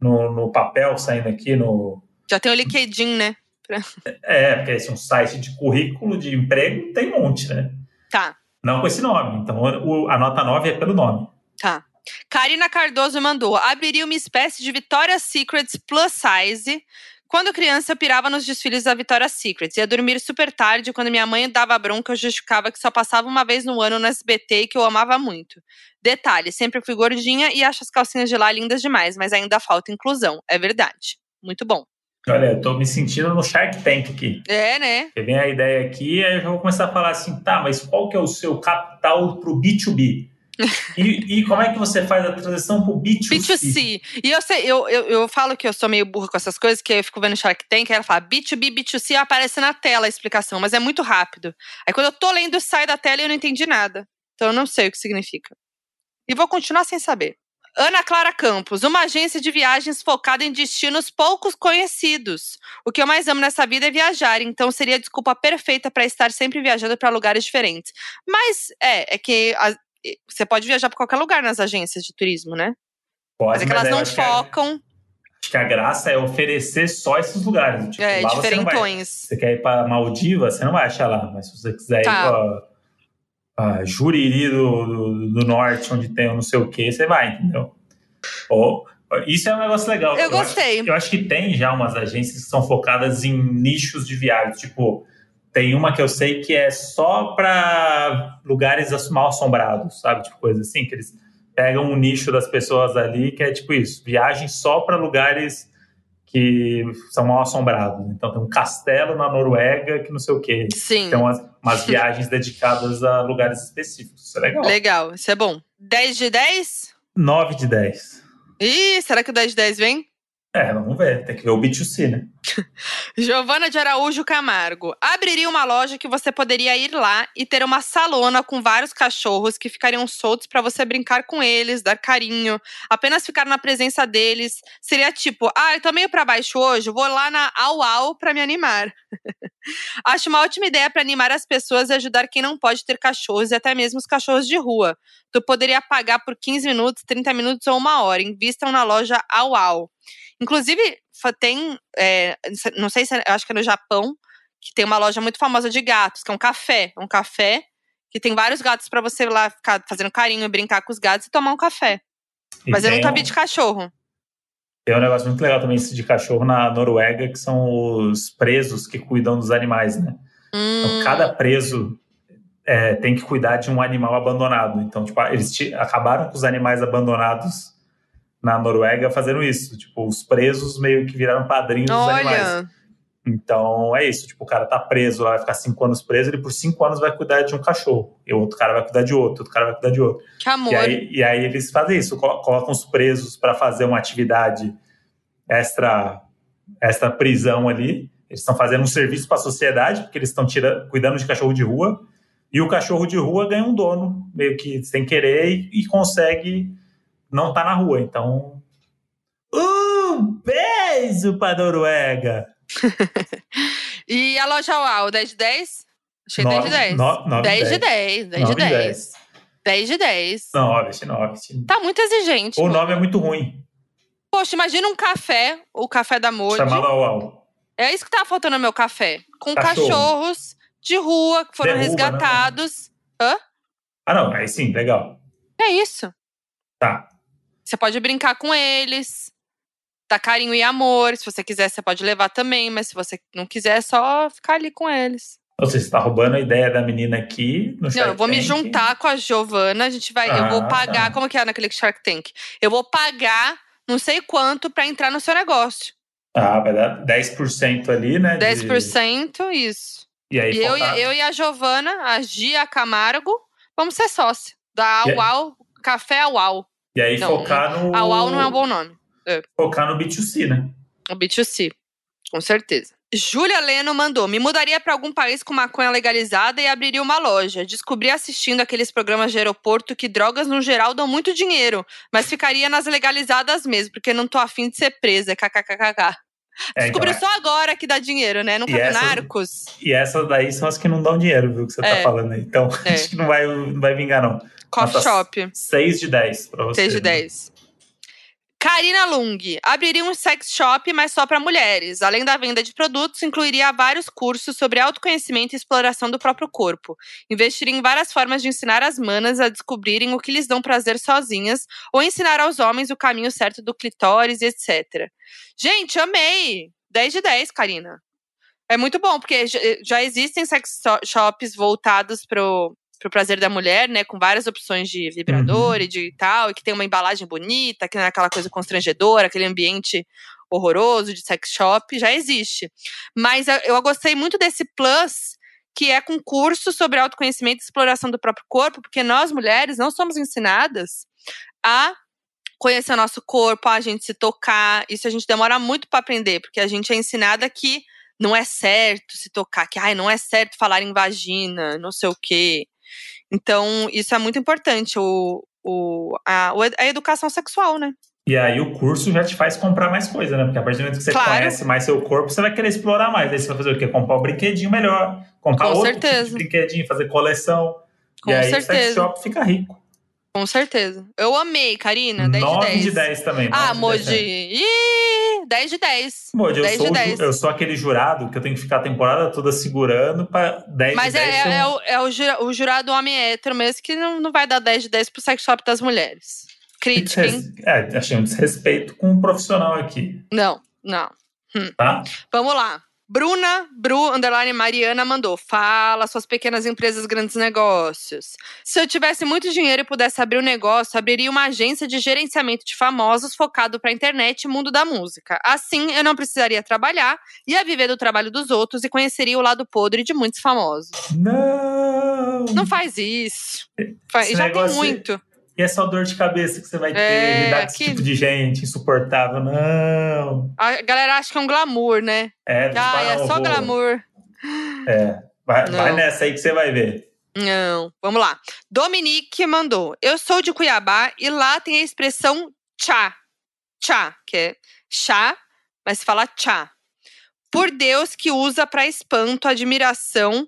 no, no papel, saindo aqui no. Já tem o LinkedIn, né? É, porque esse é um site de currículo de emprego, tem um monte, né? Tá. Não com esse nome. Então o- a nota 9 é pelo nome. Tá. Karina Cardoso mandou: abriria uma espécie de Victoria's Secrets plus size. Quando criança, eu pirava nos desfiles da Victoria's Secrets. Ia dormir super tarde. Quando minha mãe dava bronca, eu justificava que só passava uma vez no ano no SBT e que eu amava muito. Detalhe: sempre fui gordinha e acho as calcinhas de lá lindas demais, mas ainda falta inclusão. É verdade. Muito bom. Olha, eu tô me sentindo no Shark Tank aqui. É, né? Vem a ideia aqui, aí eu já vou começar a falar assim, tá, mas qual que é o seu capital pro B2B? E, e como é que você faz a transição pro B2C? B2C. E eu, sei, eu, eu, eu falo que eu sou meio burra com essas coisas, que eu fico vendo Shark Tank, ela fala B2B, B2C, aparece na tela a explicação, mas é muito rápido. Aí quando eu tô lendo, sai da tela e eu não entendi nada. Então eu não sei o que significa. E vou continuar sem saber. Ana Clara Campos, uma agência de viagens focada em destinos poucos conhecidos. O que eu mais amo nessa vida é viajar, então seria a desculpa perfeita para estar sempre viajando para lugares diferentes. Mas é, é que você pode viajar para qualquer lugar nas agências de turismo, né? Pode, Mas é que elas eu não acho focam. acho que a graça é oferecer só esses lugares. Tipo, É, lá você não vai- diferentões. Você quer ir para Maldivas, você não vai achar lá. Mas se você quiser Tá. ir para Juriri do, do, do Norte, onde tem não sei o que, você vai, entendeu? Ou, isso é um negócio legal. Eu acho- gostei. Eu acho que tem já umas agências que são focadas em nichos de viagem. Tipo, tem uma que eu sei que é só para lugares mal assombrados, sabe? Tipo, coisa assim, que eles pegam um nicho das pessoas ali que é tipo isso: viagem só para lugares que são mal assombrados. Então, tem um castelo na Noruega que não sei o quê. Sim. Então, umas, umas viagens dedicadas a lugares específicos. Isso é legal. Legal, isso é bom. 10 de 10? 9 de 10. Ih, será que o 10 de 10 vem? É, vamos ver. Tem que ver o B2C, né? *laughs* Giovana de Araújo Camargo. Abriria uma loja que você poderia ir lá e ter uma salona com vários cachorros que ficariam soltos para você brincar com eles, dar carinho, apenas ficar na presença deles. Seria tipo, ah, eu tô meio pra baixo hoje, vou lá na Au Au pra me animar. *laughs* Acho uma ótima ideia para animar as pessoas e ajudar quem não pode ter cachorros e até mesmo os cachorros de rua. Tu poderia pagar por 15 minutos, 30 minutos ou uma hora. Invistam na loja Au Au. Inclusive, tem, é, não sei se é, acho que é no Japão, que tem uma loja muito famosa de gatos, que é um café. Um café que tem vários gatos para você lá ficar fazendo carinho, brincar com os gatos e tomar um café. E Mas eu nunca um- vi de cachorro. Tem um negócio muito legal também de cachorro na Noruega, que são os presos que cuidam dos animais, né? Então, Hum, cada preso é, tem que cuidar de um animal abandonado. Então, tipo, eles acabaram com os animais abandonados na Noruega fazendo isso. Tipo, os presos meio que viraram padrinhos dos animais. olha, Então, é isso. Tipo, o cara tá preso lá, vai ficar cinco anos preso, ele por cinco anos vai cuidar de um cachorro. E o outro cara vai cuidar de outro, outro cara vai cuidar de outro. que amor. E aí, e aí eles fazem isso, colo- colocam os presos para fazer uma atividade extra, extra prisão ali. Eles estão fazendo um serviço para a sociedade, porque eles estão cuidando de cachorro de rua. E o cachorro de rua ganha um dono, meio que sem querer, e, e consegue não estar na rua. Então. Um beijo pra Noruega! *laughs* e a loja UAU, 10 de 10? Achei 10 de 10. 9, 10 de 10, 10 de 10. 10 de 10. 9, 9. Tá muito exigente. O nome é muito ruim. Poxa, imagina um café, o café da Modi. Chamado UAU. É isso que tava faltando no meu café. Com Cachorro. cachorros de rua que foram Derruba, né, resgatados. Não. Hã? Ah, não. Aí sim, legal. É isso. Tá. Você pode brincar com eles. Dar carinho e amor. Se você quiser, você pode levar também. Mas se você não quiser, é só ficar ali com eles. Ou seja, você tá roubando a ideia da menina aqui no Shark Não, eu vou Tank. me juntar com a Giovana. A gente vai. Ah, eu vou ah, pagar. Tá. Como que é naquele Shark Tank? Eu vou pagar não sei quanto para entrar no seu negócio. Ah, vai dar 10% ali, né? 10%, de... isso. E aí, e eu, eu e a Giovana, a Gia Camargo, vamos ser sócia. Da Uau, Café Uau. E aí não, focar no. A Uau não é um bom nome. É. Focar no B2C, né? O B2C, com certeza. Júlia Leno mandou: Me mudaria para algum país com maconha legalizada e abriria uma loja. Descobri assistindo aqueles programas de aeroporto que drogas no geral dão muito dinheiro, mas ficaria nas legalizadas mesmo, porque não tô afim de ser presa. KKKKK. É, Descobriu então, só agora que dá dinheiro, né? Nunca vi narcos. E essas daí são as que não dão dinheiro, viu? Que você tá é. tá falando aí. Então, é. *laughs* acho que não vai, não vai vingar, não. Coffee Shop. 6 de 10 pra você. 6 de 10. Né? Karina Lung abriria um sex shop, mas só para mulheres. Além da venda de produtos, incluiria vários cursos sobre autoconhecimento e exploração do próprio corpo. Investiria em várias formas de ensinar as manas a descobrirem o que lhes dão prazer sozinhas, ou ensinar aos homens o caminho certo do clitóris, etc. Gente, amei! 10 de 10, Karina. É muito bom, porque já existem sex shops voltados pro, pro prazer da mulher, né? Com várias opções de vibrador uhum. e de tal, e que tem uma embalagem bonita, que não é aquela coisa constrangedora, aquele ambiente horroroso de sex shop, já existe. Mas eu gostei muito desse plus, que é com curso sobre autoconhecimento e exploração do próprio corpo, porque nós mulheres não somos ensinadas a conhecer o nosso corpo, a gente se tocar. Isso a gente demora muito para aprender, porque a gente é ensinada que não é certo se tocar, que ai, não é certo falar em vagina, não sei o quê. Então, isso é muito importante, o, o, a, a educação sexual, né? E aí o curso já te faz comprar mais coisa, né? Porque a partir do momento que você claro. conhece mais seu corpo, você vai querer explorar mais. Aí você vai fazer o quê? Comprar um brinquedinho melhor, comprar Com outro certeza. Tipo de brinquedinho, fazer coleção. Com e aí certeza. o sex shop fica rico. Com certeza. Eu amei, Karina. 10 9 de 10. de 10 também. Ah, Moji. Ih, 10 de 10. Moji, eu, sou, 10. eu sou aquele jurado que eu tenho que ficar a temporada toda segurando pra 10 Mas de 10. Mas é, é, o, é o, jurado homem hétero mesmo que não, não vai dar 10 de 10 pro sex shop das mulheres. Crítica, hein? É, achei um desrespeito com um profissional aqui. Não, não. Hum. Tá? Vamos lá. Bruna, Bru, underline Mariana, mandou. Fala, suas pequenas empresas, grandes negócios. Se eu tivesse muito dinheiro e pudesse abrir um negócio, abriria uma agência de gerenciamento de famosos focado para a internet e mundo da música. Assim, eu não precisaria trabalhar, ia viver do trabalho dos outros e conheceria o lado podre de muitos famosos. Não! Não faz isso. Esse Já tem muito. E essa dor de cabeça que você vai ter, é, lidar com esse tipo de gente insuportável, não. A galera acha que é um glamour, né? É, ah, é só glamour. É, vai, vai, nessa aí que você vai ver. Não, vamos lá. Dominique mandou. Eu sou de Cuiabá e lá tem a expressão chá. Chá, que é chá, mas se fala chá. Por Deus que usa para espanto, admiração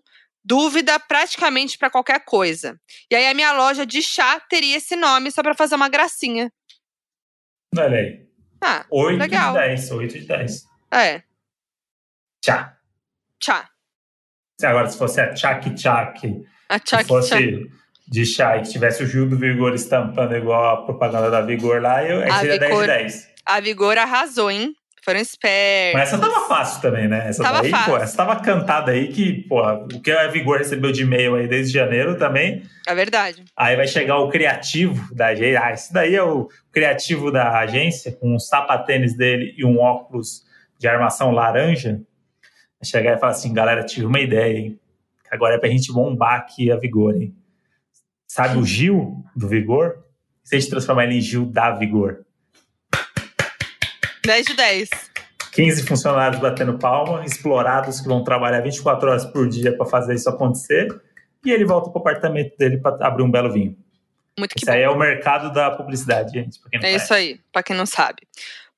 dúvida praticamente para qualquer coisa. E aí a minha loja de chá teria esse nome só para fazer uma gracinha. Olha aí. Ah, 8 legal. de 10, 8 de 10. É. Chá. Chá. Agora, se fosse a Chak Chak, a Chak se fosse de chá e que tivesse o Gil do Vigor estampando igual a propaganda da Vigor lá, eu, aí seria Vigor, 10 de 10. A Vigor arrasou, hein? Foram espertos. Mas essa tava fácil também, né? Essa tava daí, fácil. pô, essa tava cantada aí que, pô, o que a Vigor recebeu de e-mail aí desde janeiro também. É verdade. Aí vai chegar o criativo da agência. Ah, esse daí é o criativo da agência, com um sapatênis dele e um óculos de armação laranja. Vai chegar e falar assim, galera, tive uma ideia, hein? Agora é pra gente bombar aqui a Vigor, hein? Sabe o Gil do Vigor? Se a gente transformar ele em Gil da Vigor. 10 de 10. 15 funcionários batendo palma, explorados que vão trabalhar 24 horas por dia para fazer isso acontecer. E ele volta para o apartamento dele para abrir um belo vinho. Muito que isso bom. aí é o mercado da publicidade, gente. é isso aí, para quem não sabe.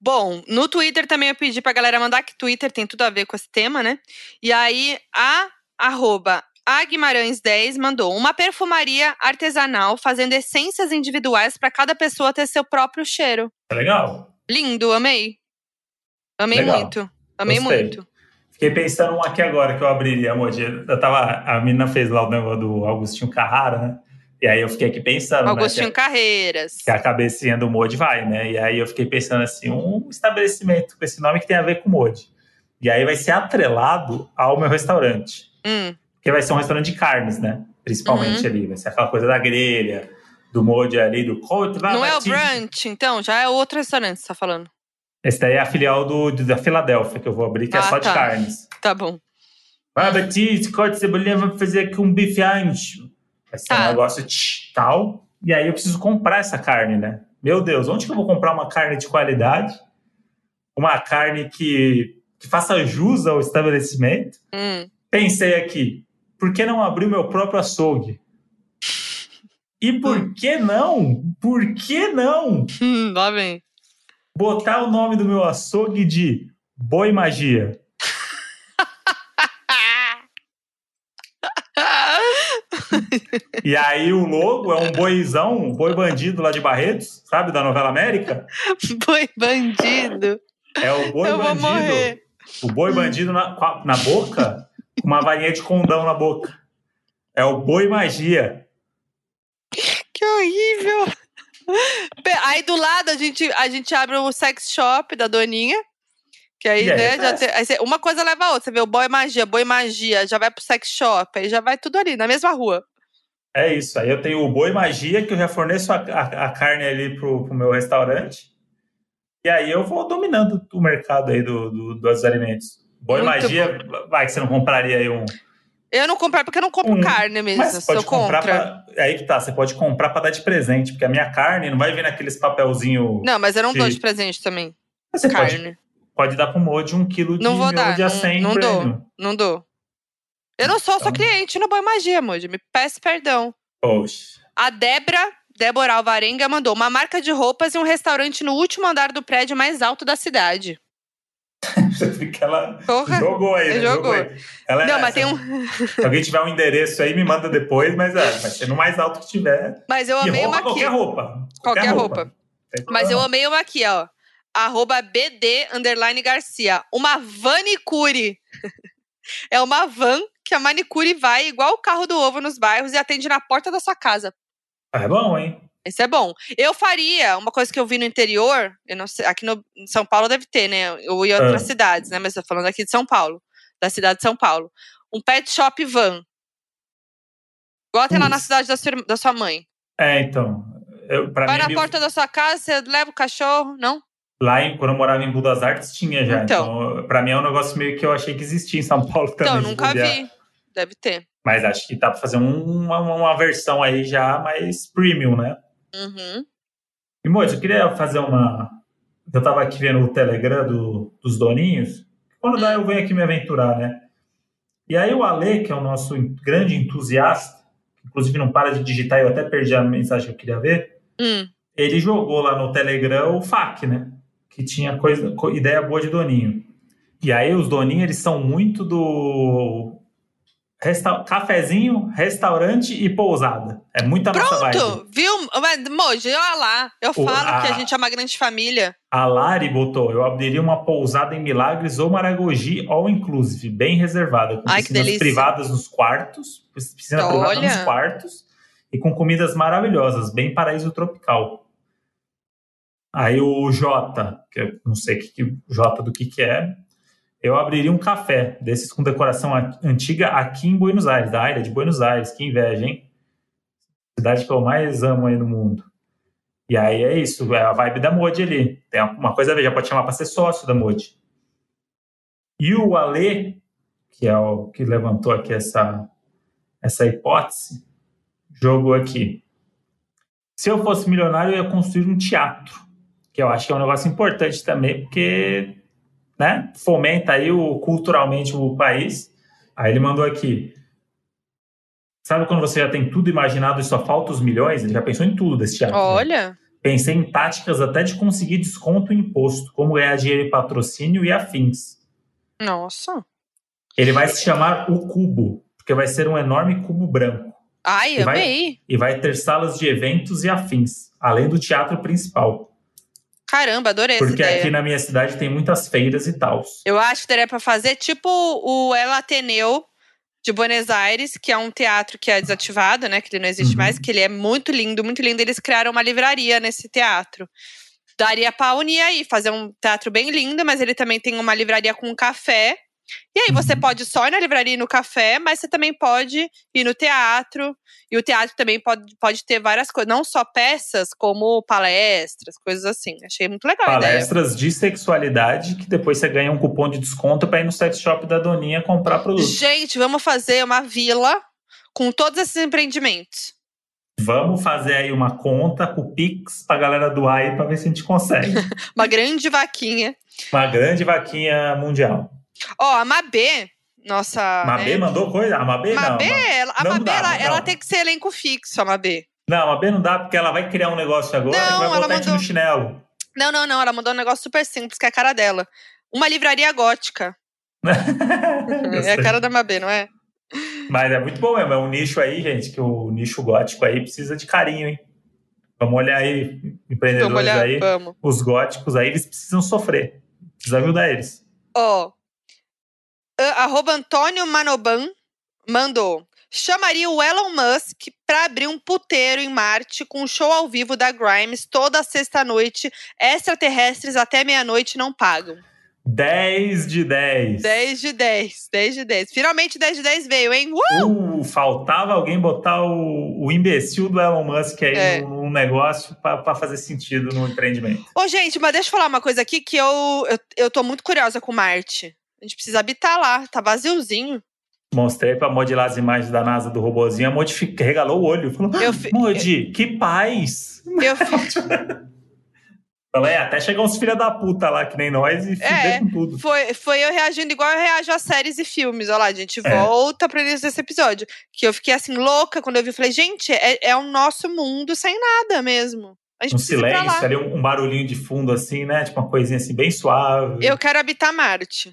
Bom, no Twitter também eu pedi pra galera mandar, que Twitter tem tudo a ver com esse tema, né? E aí, a arroba a Guimarães 10 mandou uma perfumaria artesanal fazendo essências individuais para cada pessoa ter seu próprio cheiro. É legal. Lindo, amei. Amei Legal. muito. Amei Gostei. muito. Fiquei pensando um aqui agora que eu abriria, amor. Eu tava, a menina fez lá o negócio do Augustinho Carrara, né? E aí eu fiquei aqui pensando, Augustinho né? Carreiras. Que, que a cabecinha do Modi vai, né? E aí eu fiquei pensando assim, um estabelecimento com esse nome que tem a ver com Modi. E aí vai ser atrelado ao meu restaurante. Hum, Porque vai ser um restaurante de carnes, né? Principalmente ali. Vai ser aquela coisa da grelha, do Modi ali, do coito. vai, não é o brunch, então? Já é outro restaurante que você tá falando. Esse daí é a filial do, da Filadélfia que eu vou abrir, que é Ah, só de tá. carnes. Tá bom. Ah, Batista, corte de cebolinha, vamos fazer aqui um bife ancho. Vai ser um Tá. negócio tch, tal. E aí eu preciso comprar essa carne, né? Meu Deus, onde que eu vou comprar uma carne de qualidade? Uma carne que, que faça jus ao estabelecimento? Hum. Pensei aqui, por que não abrir o meu próprio açougue? E por que não? Por que não Hum, *laughs* lá vem. Botar o nome do meu açougue de Boi Magia? E aí o logo é um boizão, um boi bandido lá de Barretos, sabe, da novela América? Boi bandido. É o boi Eu vou bandido. morrer. O boi bandido na, na boca, com uma varinha de condão na boca. É o boi magia. Que horrível. Aí do lado a gente, a gente abre o sex shop da Doninha. Que aí, E aí, né, já tem- aí você- uma coisa leva a outra. Você vê o boy magia, boi magia, já vai pro sex shop, aí já vai tudo ali, na mesma rua. É isso. Aí eu tenho o boi magia, que eu já forneço a, a- a carne ali pro, pro meu restaurante. E aí eu vou dominando o mercado aí do, do- dos alimentos. Boi Muito magia, vai que você não compraria aí um. Eu não compro porque eu não compro Hum, carne mesmo. Mas pode comprar pra, aí que tá, você pode comprar para dar de presente, porque a minha carne não vai vir naqueles papelzinho. Não, mas eu não dou de- de presente também. você pode, carne. pode dar pro Modi um quilo de Não vou dar, de não- acém não dou. Não dou. Eu não sou só Então. cliente no Boi Magia, Moji. Me peço perdão. Poxa. A Débora, Débora Alvarenga, mandou uma marca de roupas e um restaurante no último andar do prédio mais alto da cidade. *laughs* que ela Porra. jogou aí, né? Jogou. aí. Ela é Não, mas essa. tem um. Se alguém tiver um endereço aí, me manda depois, mas é, vai ser no mais alto que tiver. Mas eu amei roupa, uma aqui. qualquer roupa. Qualquer roupa. Tem Mas eu amei uma aqui, ó. Arroba BD underline Garcia. Uma vanicure. *laughs* é uma van que a manicure vai igual o carro do ovo nos bairros e atende na porta da sua casa. Ah, É bom, hein? Isso é bom. Eu faria uma coisa que eu vi no interior, eu não sei, aqui no em São Paulo deve ter, né? Eu ia em outras Ah. cidades, né? Mas tô falando aqui de São Paulo, da cidade de São Paulo. Um pet shop van. Igual tem lá na cidade da sua, da sua mãe. É, então. Eu, Vai mim, na me- porta da sua casa, você leva o cachorro, não? lá em, quando eu morava em Budas Artes, tinha já. Então. Então, pra mim é um negócio meio que eu achei que existia em São *laughs* Paulo também. Então, nunca vi. Deve ter. Mas acho que dá pra fazer um- uma, uma versão aí já mais premium, né? Uhum. E, Moji, eu queria fazer uma. Eu tava aqui vendo o Telegram do- dos doninhos. Quando dá, eu venho aqui me aventurar, né? E aí o Ale, que é o nosso grande entusiasta, inclusive não para de digitar, eu até perdi a mensagem que eu queria ver, Hum. ele jogou lá no Telegram o FAQ, né? Que tinha coisa, co- ideia boa de doninho. E aí os doninhos, eles são muito do resta- cafezinho, restaurante e pousada. É muita nossa vibe. Pronto, viu? Moji, olha lá. Eu O- falo que a a- gente é uma grande família. A Lari botou, eu abriria uma pousada em Milagres ou Maragogi, all inclusive, bem reservada, com Ai, piscinas privadas nos quartos, piscina privada Olha. nos quartos, e com comidas maravilhosas, bem paraíso tropical. Aí o Jota, que eu não sei que, que Jota do que que é, eu abriria um café desses com decoração antiga aqui em Buenos Aires, da área de Buenos Aires, que inveja, hein? Cidade que eu mais amo aí no mundo. E aí é isso, é a vibe da Modi ali. Tem uma coisa a ver, já pode chamar para ser sócio da Modi. E o Ale, que é o que levantou aqui essa, essa hipótese, jogou aqui. Se eu fosse milionário, eu ia construir um teatro, que eu acho que é um negócio importante também, porque né, fomenta aí o, culturalmente o país. Aí ele mandou aqui. Sabe quando você já tem tudo imaginado e só falta os milhões? Ele já pensou em tudo desse teatro. né? Olha. Pensei em táticas até de conseguir desconto em imposto, como ganhar dinheiro em patrocínio e afins. Nossa. Ele vai se chamar O Cubo, porque vai ser um enorme cubo branco. Ai, E vai- amei. E vai ter salas de eventos e afins, além do teatro principal. Caramba, adorei Porque aqui na minha cidade tem muitas feiras e tal. Eu acho que daria pra fazer tipo o El Ateneu de Buenos Aires, que é um teatro que é desativado, né? Que ele não existe Uhum. mais, que ele é muito lindo, muito lindo. Eles criaram uma livraria nesse teatro. Daria pra unir aí, fazer um teatro bem lindo, mas ele também tem uma livraria com um café. E aí você Uhum. pode só ir na livraria e no café, mas você também pode ir no teatro. E o teatro também pode, pode ter várias coisas, não só peças, como palestras, coisas assim. Achei muito legal. Palestras de sexualidade, que depois você ganha um cupom de desconto para ir no sex shop da Doninha comprar produto. Gente, vamos fazer uma vila com todos esses empreendimentos. Vamos fazer aí uma conta com o Pix pra galera doar aí pra ver se a gente consegue. *laughs* Uma grande vaquinha. uma grande vaquinha mundial. Ó, a Mabê, nossa. Mabê né? mandou coisa? A Mabê não. Mabê, Ma- ela- a não Mabê, dá, ela, não. ela tem que ser elenco fixo, a Mabê. Não, a Mabê não dá porque ela vai criar um negócio agora Não, que vai botar mandou- no chinelo. Não, não, não. Ela mandou um negócio super simples, que é a cara dela. Uma livraria gótica. *laughs* É a cara da Mabê, não é? Mas é muito bom mesmo. É um nicho aí, gente, que o nicho gótico aí precisa de carinho, hein? Vamos olhar aí, empreendedores Vamos olhar? aí, Vamos. os góticos aí, eles precisam sofrer. Precisa ajudar eles. Ó. a- Arroba Antônio Manoban mandou. Chamaria o Elon Musk pra abrir um puteiro em Marte com um show ao vivo da Grimes toda sexta-noite. Extraterrestres até meia-noite não pagam. 10 de 10. 10 de 10, 10 de 10. Finalmente 10 de 10 veio, hein? Uh! Uh, faltava alguém botar o, o imbecil do Elon Musk aí É. num, num negócio para fazer sentido no empreendimento. Ô, gente, mas deixa eu falar uma coisa aqui que eu, eu, eu tô muito curiosa com Marte. A gente precisa habitar lá, tá vaziozinho. Mostrei pra modelar as imagens da NASA do robozinho, a Modi fi- regalou o olho. Falou, Eu ah, fi- Modi, que paz! Eu, *laughs* Falei, é, até chegar uns filha da puta lá, que nem nós, e É. com tudo. foi, foi eu reagindo igual eu reajo a séries e filmes. Olha lá, a gente É. volta pro início desse episódio. Que eu fiquei assim, louca quando eu vi. Falei, gente, é, é o nosso mundo sem nada mesmo. A gente Um silêncio ali, um, um barulhinho de fundo assim, né? Tipo uma coisinha assim, bem suave. Eu quero habitar Marte.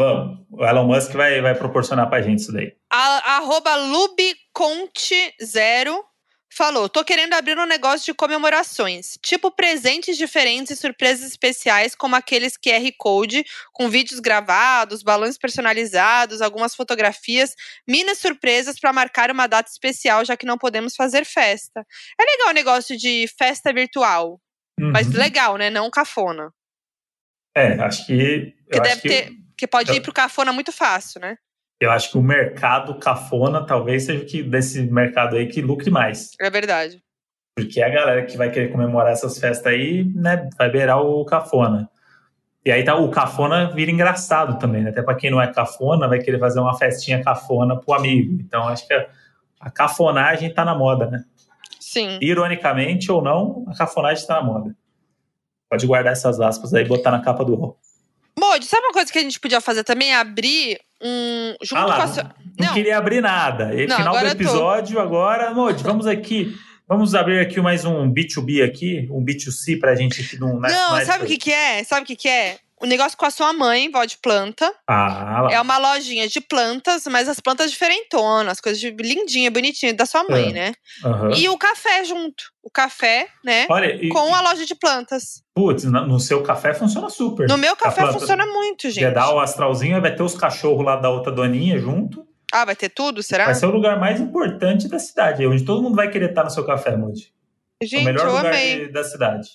Vamos, o Elon Musk vai, vai proporcionar pra gente isso daí. A, arroba Lubiconte0 falou: tô querendo abrir um negócio de comemorações, tipo presentes diferentes e surpresas especiais, como aqueles QR Code, com vídeos gravados, balões personalizados, algumas fotografias, mini surpresas para marcar uma data especial, já que não podemos fazer festa. É legal o negócio de festa virtual, mas Uhum. legal, né? Não cafona. É, acho que. Que deve que, ter. Que pode eu- ir pro cafona muito fácil, né? eu acho que o mercado cafona talvez seja o que desse mercado aí que lucre mais. É verdade. Porque a galera que vai querer comemorar essas festas aí, né, vai beirar o cafona. E aí tá, o cafona vira engraçado também, né? Até pra quem não é cafona, vai querer fazer uma festinha cafona pro amigo. Então acho que a, a cafonagem tá na moda, né? Sim. Ironicamente ou não, a cafonagem tá na moda. Pode guardar essas aspas aí e botar na capa do Modi, sabe uma coisa que a gente podia fazer também? Abrir um. Junto Ah lá, com a sua. Não, Não. queria abrir nada. E Não, final do tô. episódio, agora, Modi, vamos aqui. Vamos abrir aqui mais um B2B aqui, um B2C pra gente aqui no Não, sabe o que, que é? Sabe o que, que é? O negócio com a sua mãe, vó de planta. Ah, lá. É uma lojinha de plantas, mas as plantas diferentonas, coisas de lindinha, bonitinha, da sua mãe, É. né? Aham. E o café junto. O café, né? Olha, e, Com a loja de plantas. putz, no seu café funciona super. No meu café funciona muito, gente. Ia dar o astralzinho, vai ter os cachorros lá da outra doninha junto. Ah, vai ter tudo, será? Vai ser o lugar mais importante da cidade, onde todo mundo vai querer estar no seu café, Moody. o Gente, melhor eu lugar amei. da cidade.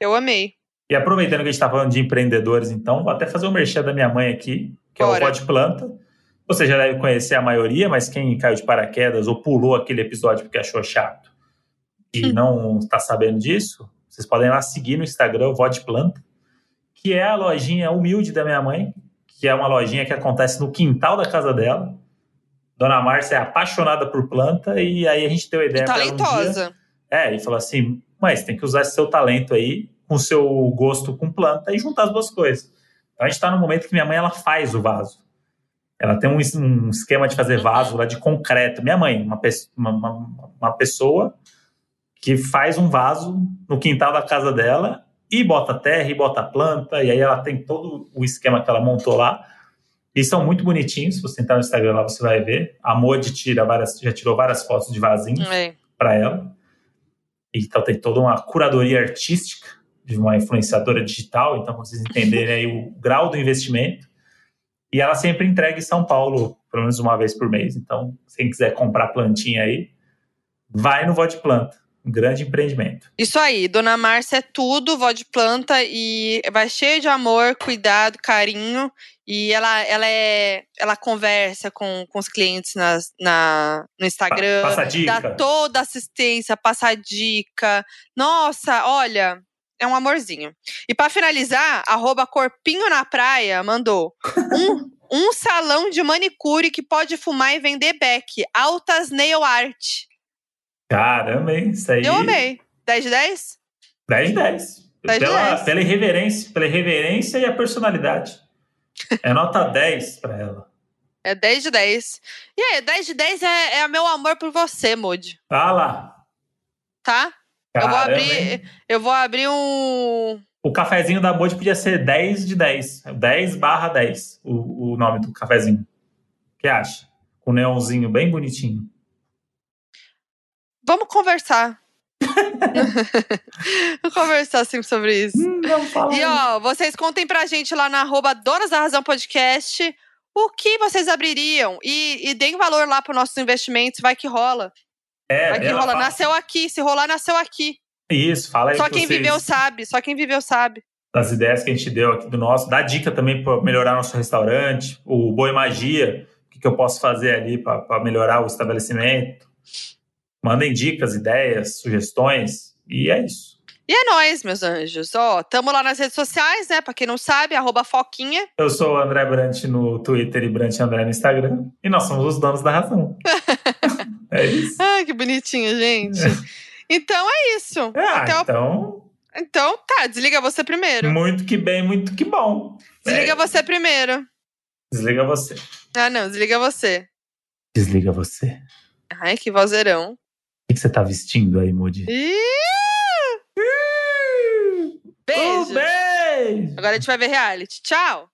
Eu amei. E aproveitando que a gente está falando de empreendedores, então, vou até fazer um merchan da minha mãe aqui, que é Bora. o Pode Planta. Você já deve conhecer a maioria, mas quem caiu de paraquedas ou pulou aquele episódio porque achou chato e Hum. não está sabendo disso, vocês podem ir lá seguir no Instagram, o Vode Planta, que é a lojinha humilde da minha mãe, que é uma lojinha que acontece no quintal da casa dela. Dona Márcia é apaixonada por planta e aí a gente deu a E ideia pra ela um dia- talentosa. é, e falou assim: mas tem que usar esse seu talento aí com o seu gosto com planta e juntar as duas coisas. Então a gente está no momento que minha mãe ela faz o vaso. Ela tem um, um esquema de fazer Uhum. vaso lá de concreto. Minha mãe, uma, uma- uma pessoa que faz um vaso no quintal da casa dela e bota terra e bota planta, e aí ela tem todo o esquema que ela montou lá. E são muito bonitinhos. Se você entrar no Instagram lá, você vai ver. A Modi tira várias, já tirou várias fotos de vasinhos É. para ela. Então tem toda uma curadoria artística de uma influenciadora digital, então vocês entenderem aí o grau do investimento. E ela sempre entrega em São Paulo, pelo menos uma vez por mês. Então, quem quiser comprar plantinha aí, vai no Vó de Planta. Um grande empreendimento. Isso aí, Dona Márcia é tudo, vó de planta e vai cheio de amor, cuidado, carinho. E ela, ela é. Ela conversa com, com os clientes nas, na, no Instagram. Pa- passa Dá dica. toda assistência, passa dica. Nossa, olha, é um amorzinho. E pra finalizar, arroba Corpinho na Praia mandou um, um salão de manicure que pode fumar e vender beck. Altas nail art. Caramba, hein? Isso aí. Eu amei. 10 de 10? 10 de 10. 10 de pela, 10. pela irreverência, pela irreverência e a personalidade. É nota *laughs* 10 para ela. É 10 de 10. E aí, 10 de 10 é, é meu amor por você, Moody. Ah lá. Tá? Eu vou Caramba, abrir. Eu vou abrir um. O cafezinho da Bode podia ser 10 de 10. 10 barra 10, o, o nome do cafezinho. O que acha? Com um neonzinho bem bonitinho. Vamos conversar. Vamos conversar assim sobre isso. Hum. E ó, vocês contem pra gente lá na arroba Donas da Razão Podcast o que vocês abririam. E, e deem valor lá para nossos investimentos, vai que rola. É, ela rola. fala- Nasceu aqui, se rolar, nasceu aqui. Isso, fala aí Só quem vocês viveu sabe, só quem viveu sabe. das ideias que a gente deu aqui do nosso. Dá dica também para melhorar nosso restaurante. O Boi Magia, o que, que eu posso fazer ali para melhorar o estabelecimento. Mandem dicas, ideias, sugestões. E é isso. E é nóis, meus anjos. Ó, tamo lá nas redes sociais, né? Pra quem não sabe, arroba Foquinha. Eu sou o André Brant no Twitter e Brant André no Instagram. E nós somos os donos da razão. *laughs* é isso. Ai, que bonitinho, gente. Então é isso. Ah, Até o- então, Então tá, desliga você primeiro. muito que bem, muito que bom. Desliga É, você primeiro. Desliga você. Ah, não, desliga você. Desliga você. Ai, que vozeirão. O que, que você tá vestindo aí, Moody? Ih, Um beijo. beijo! Agora a gente vai ver reality. Tchau.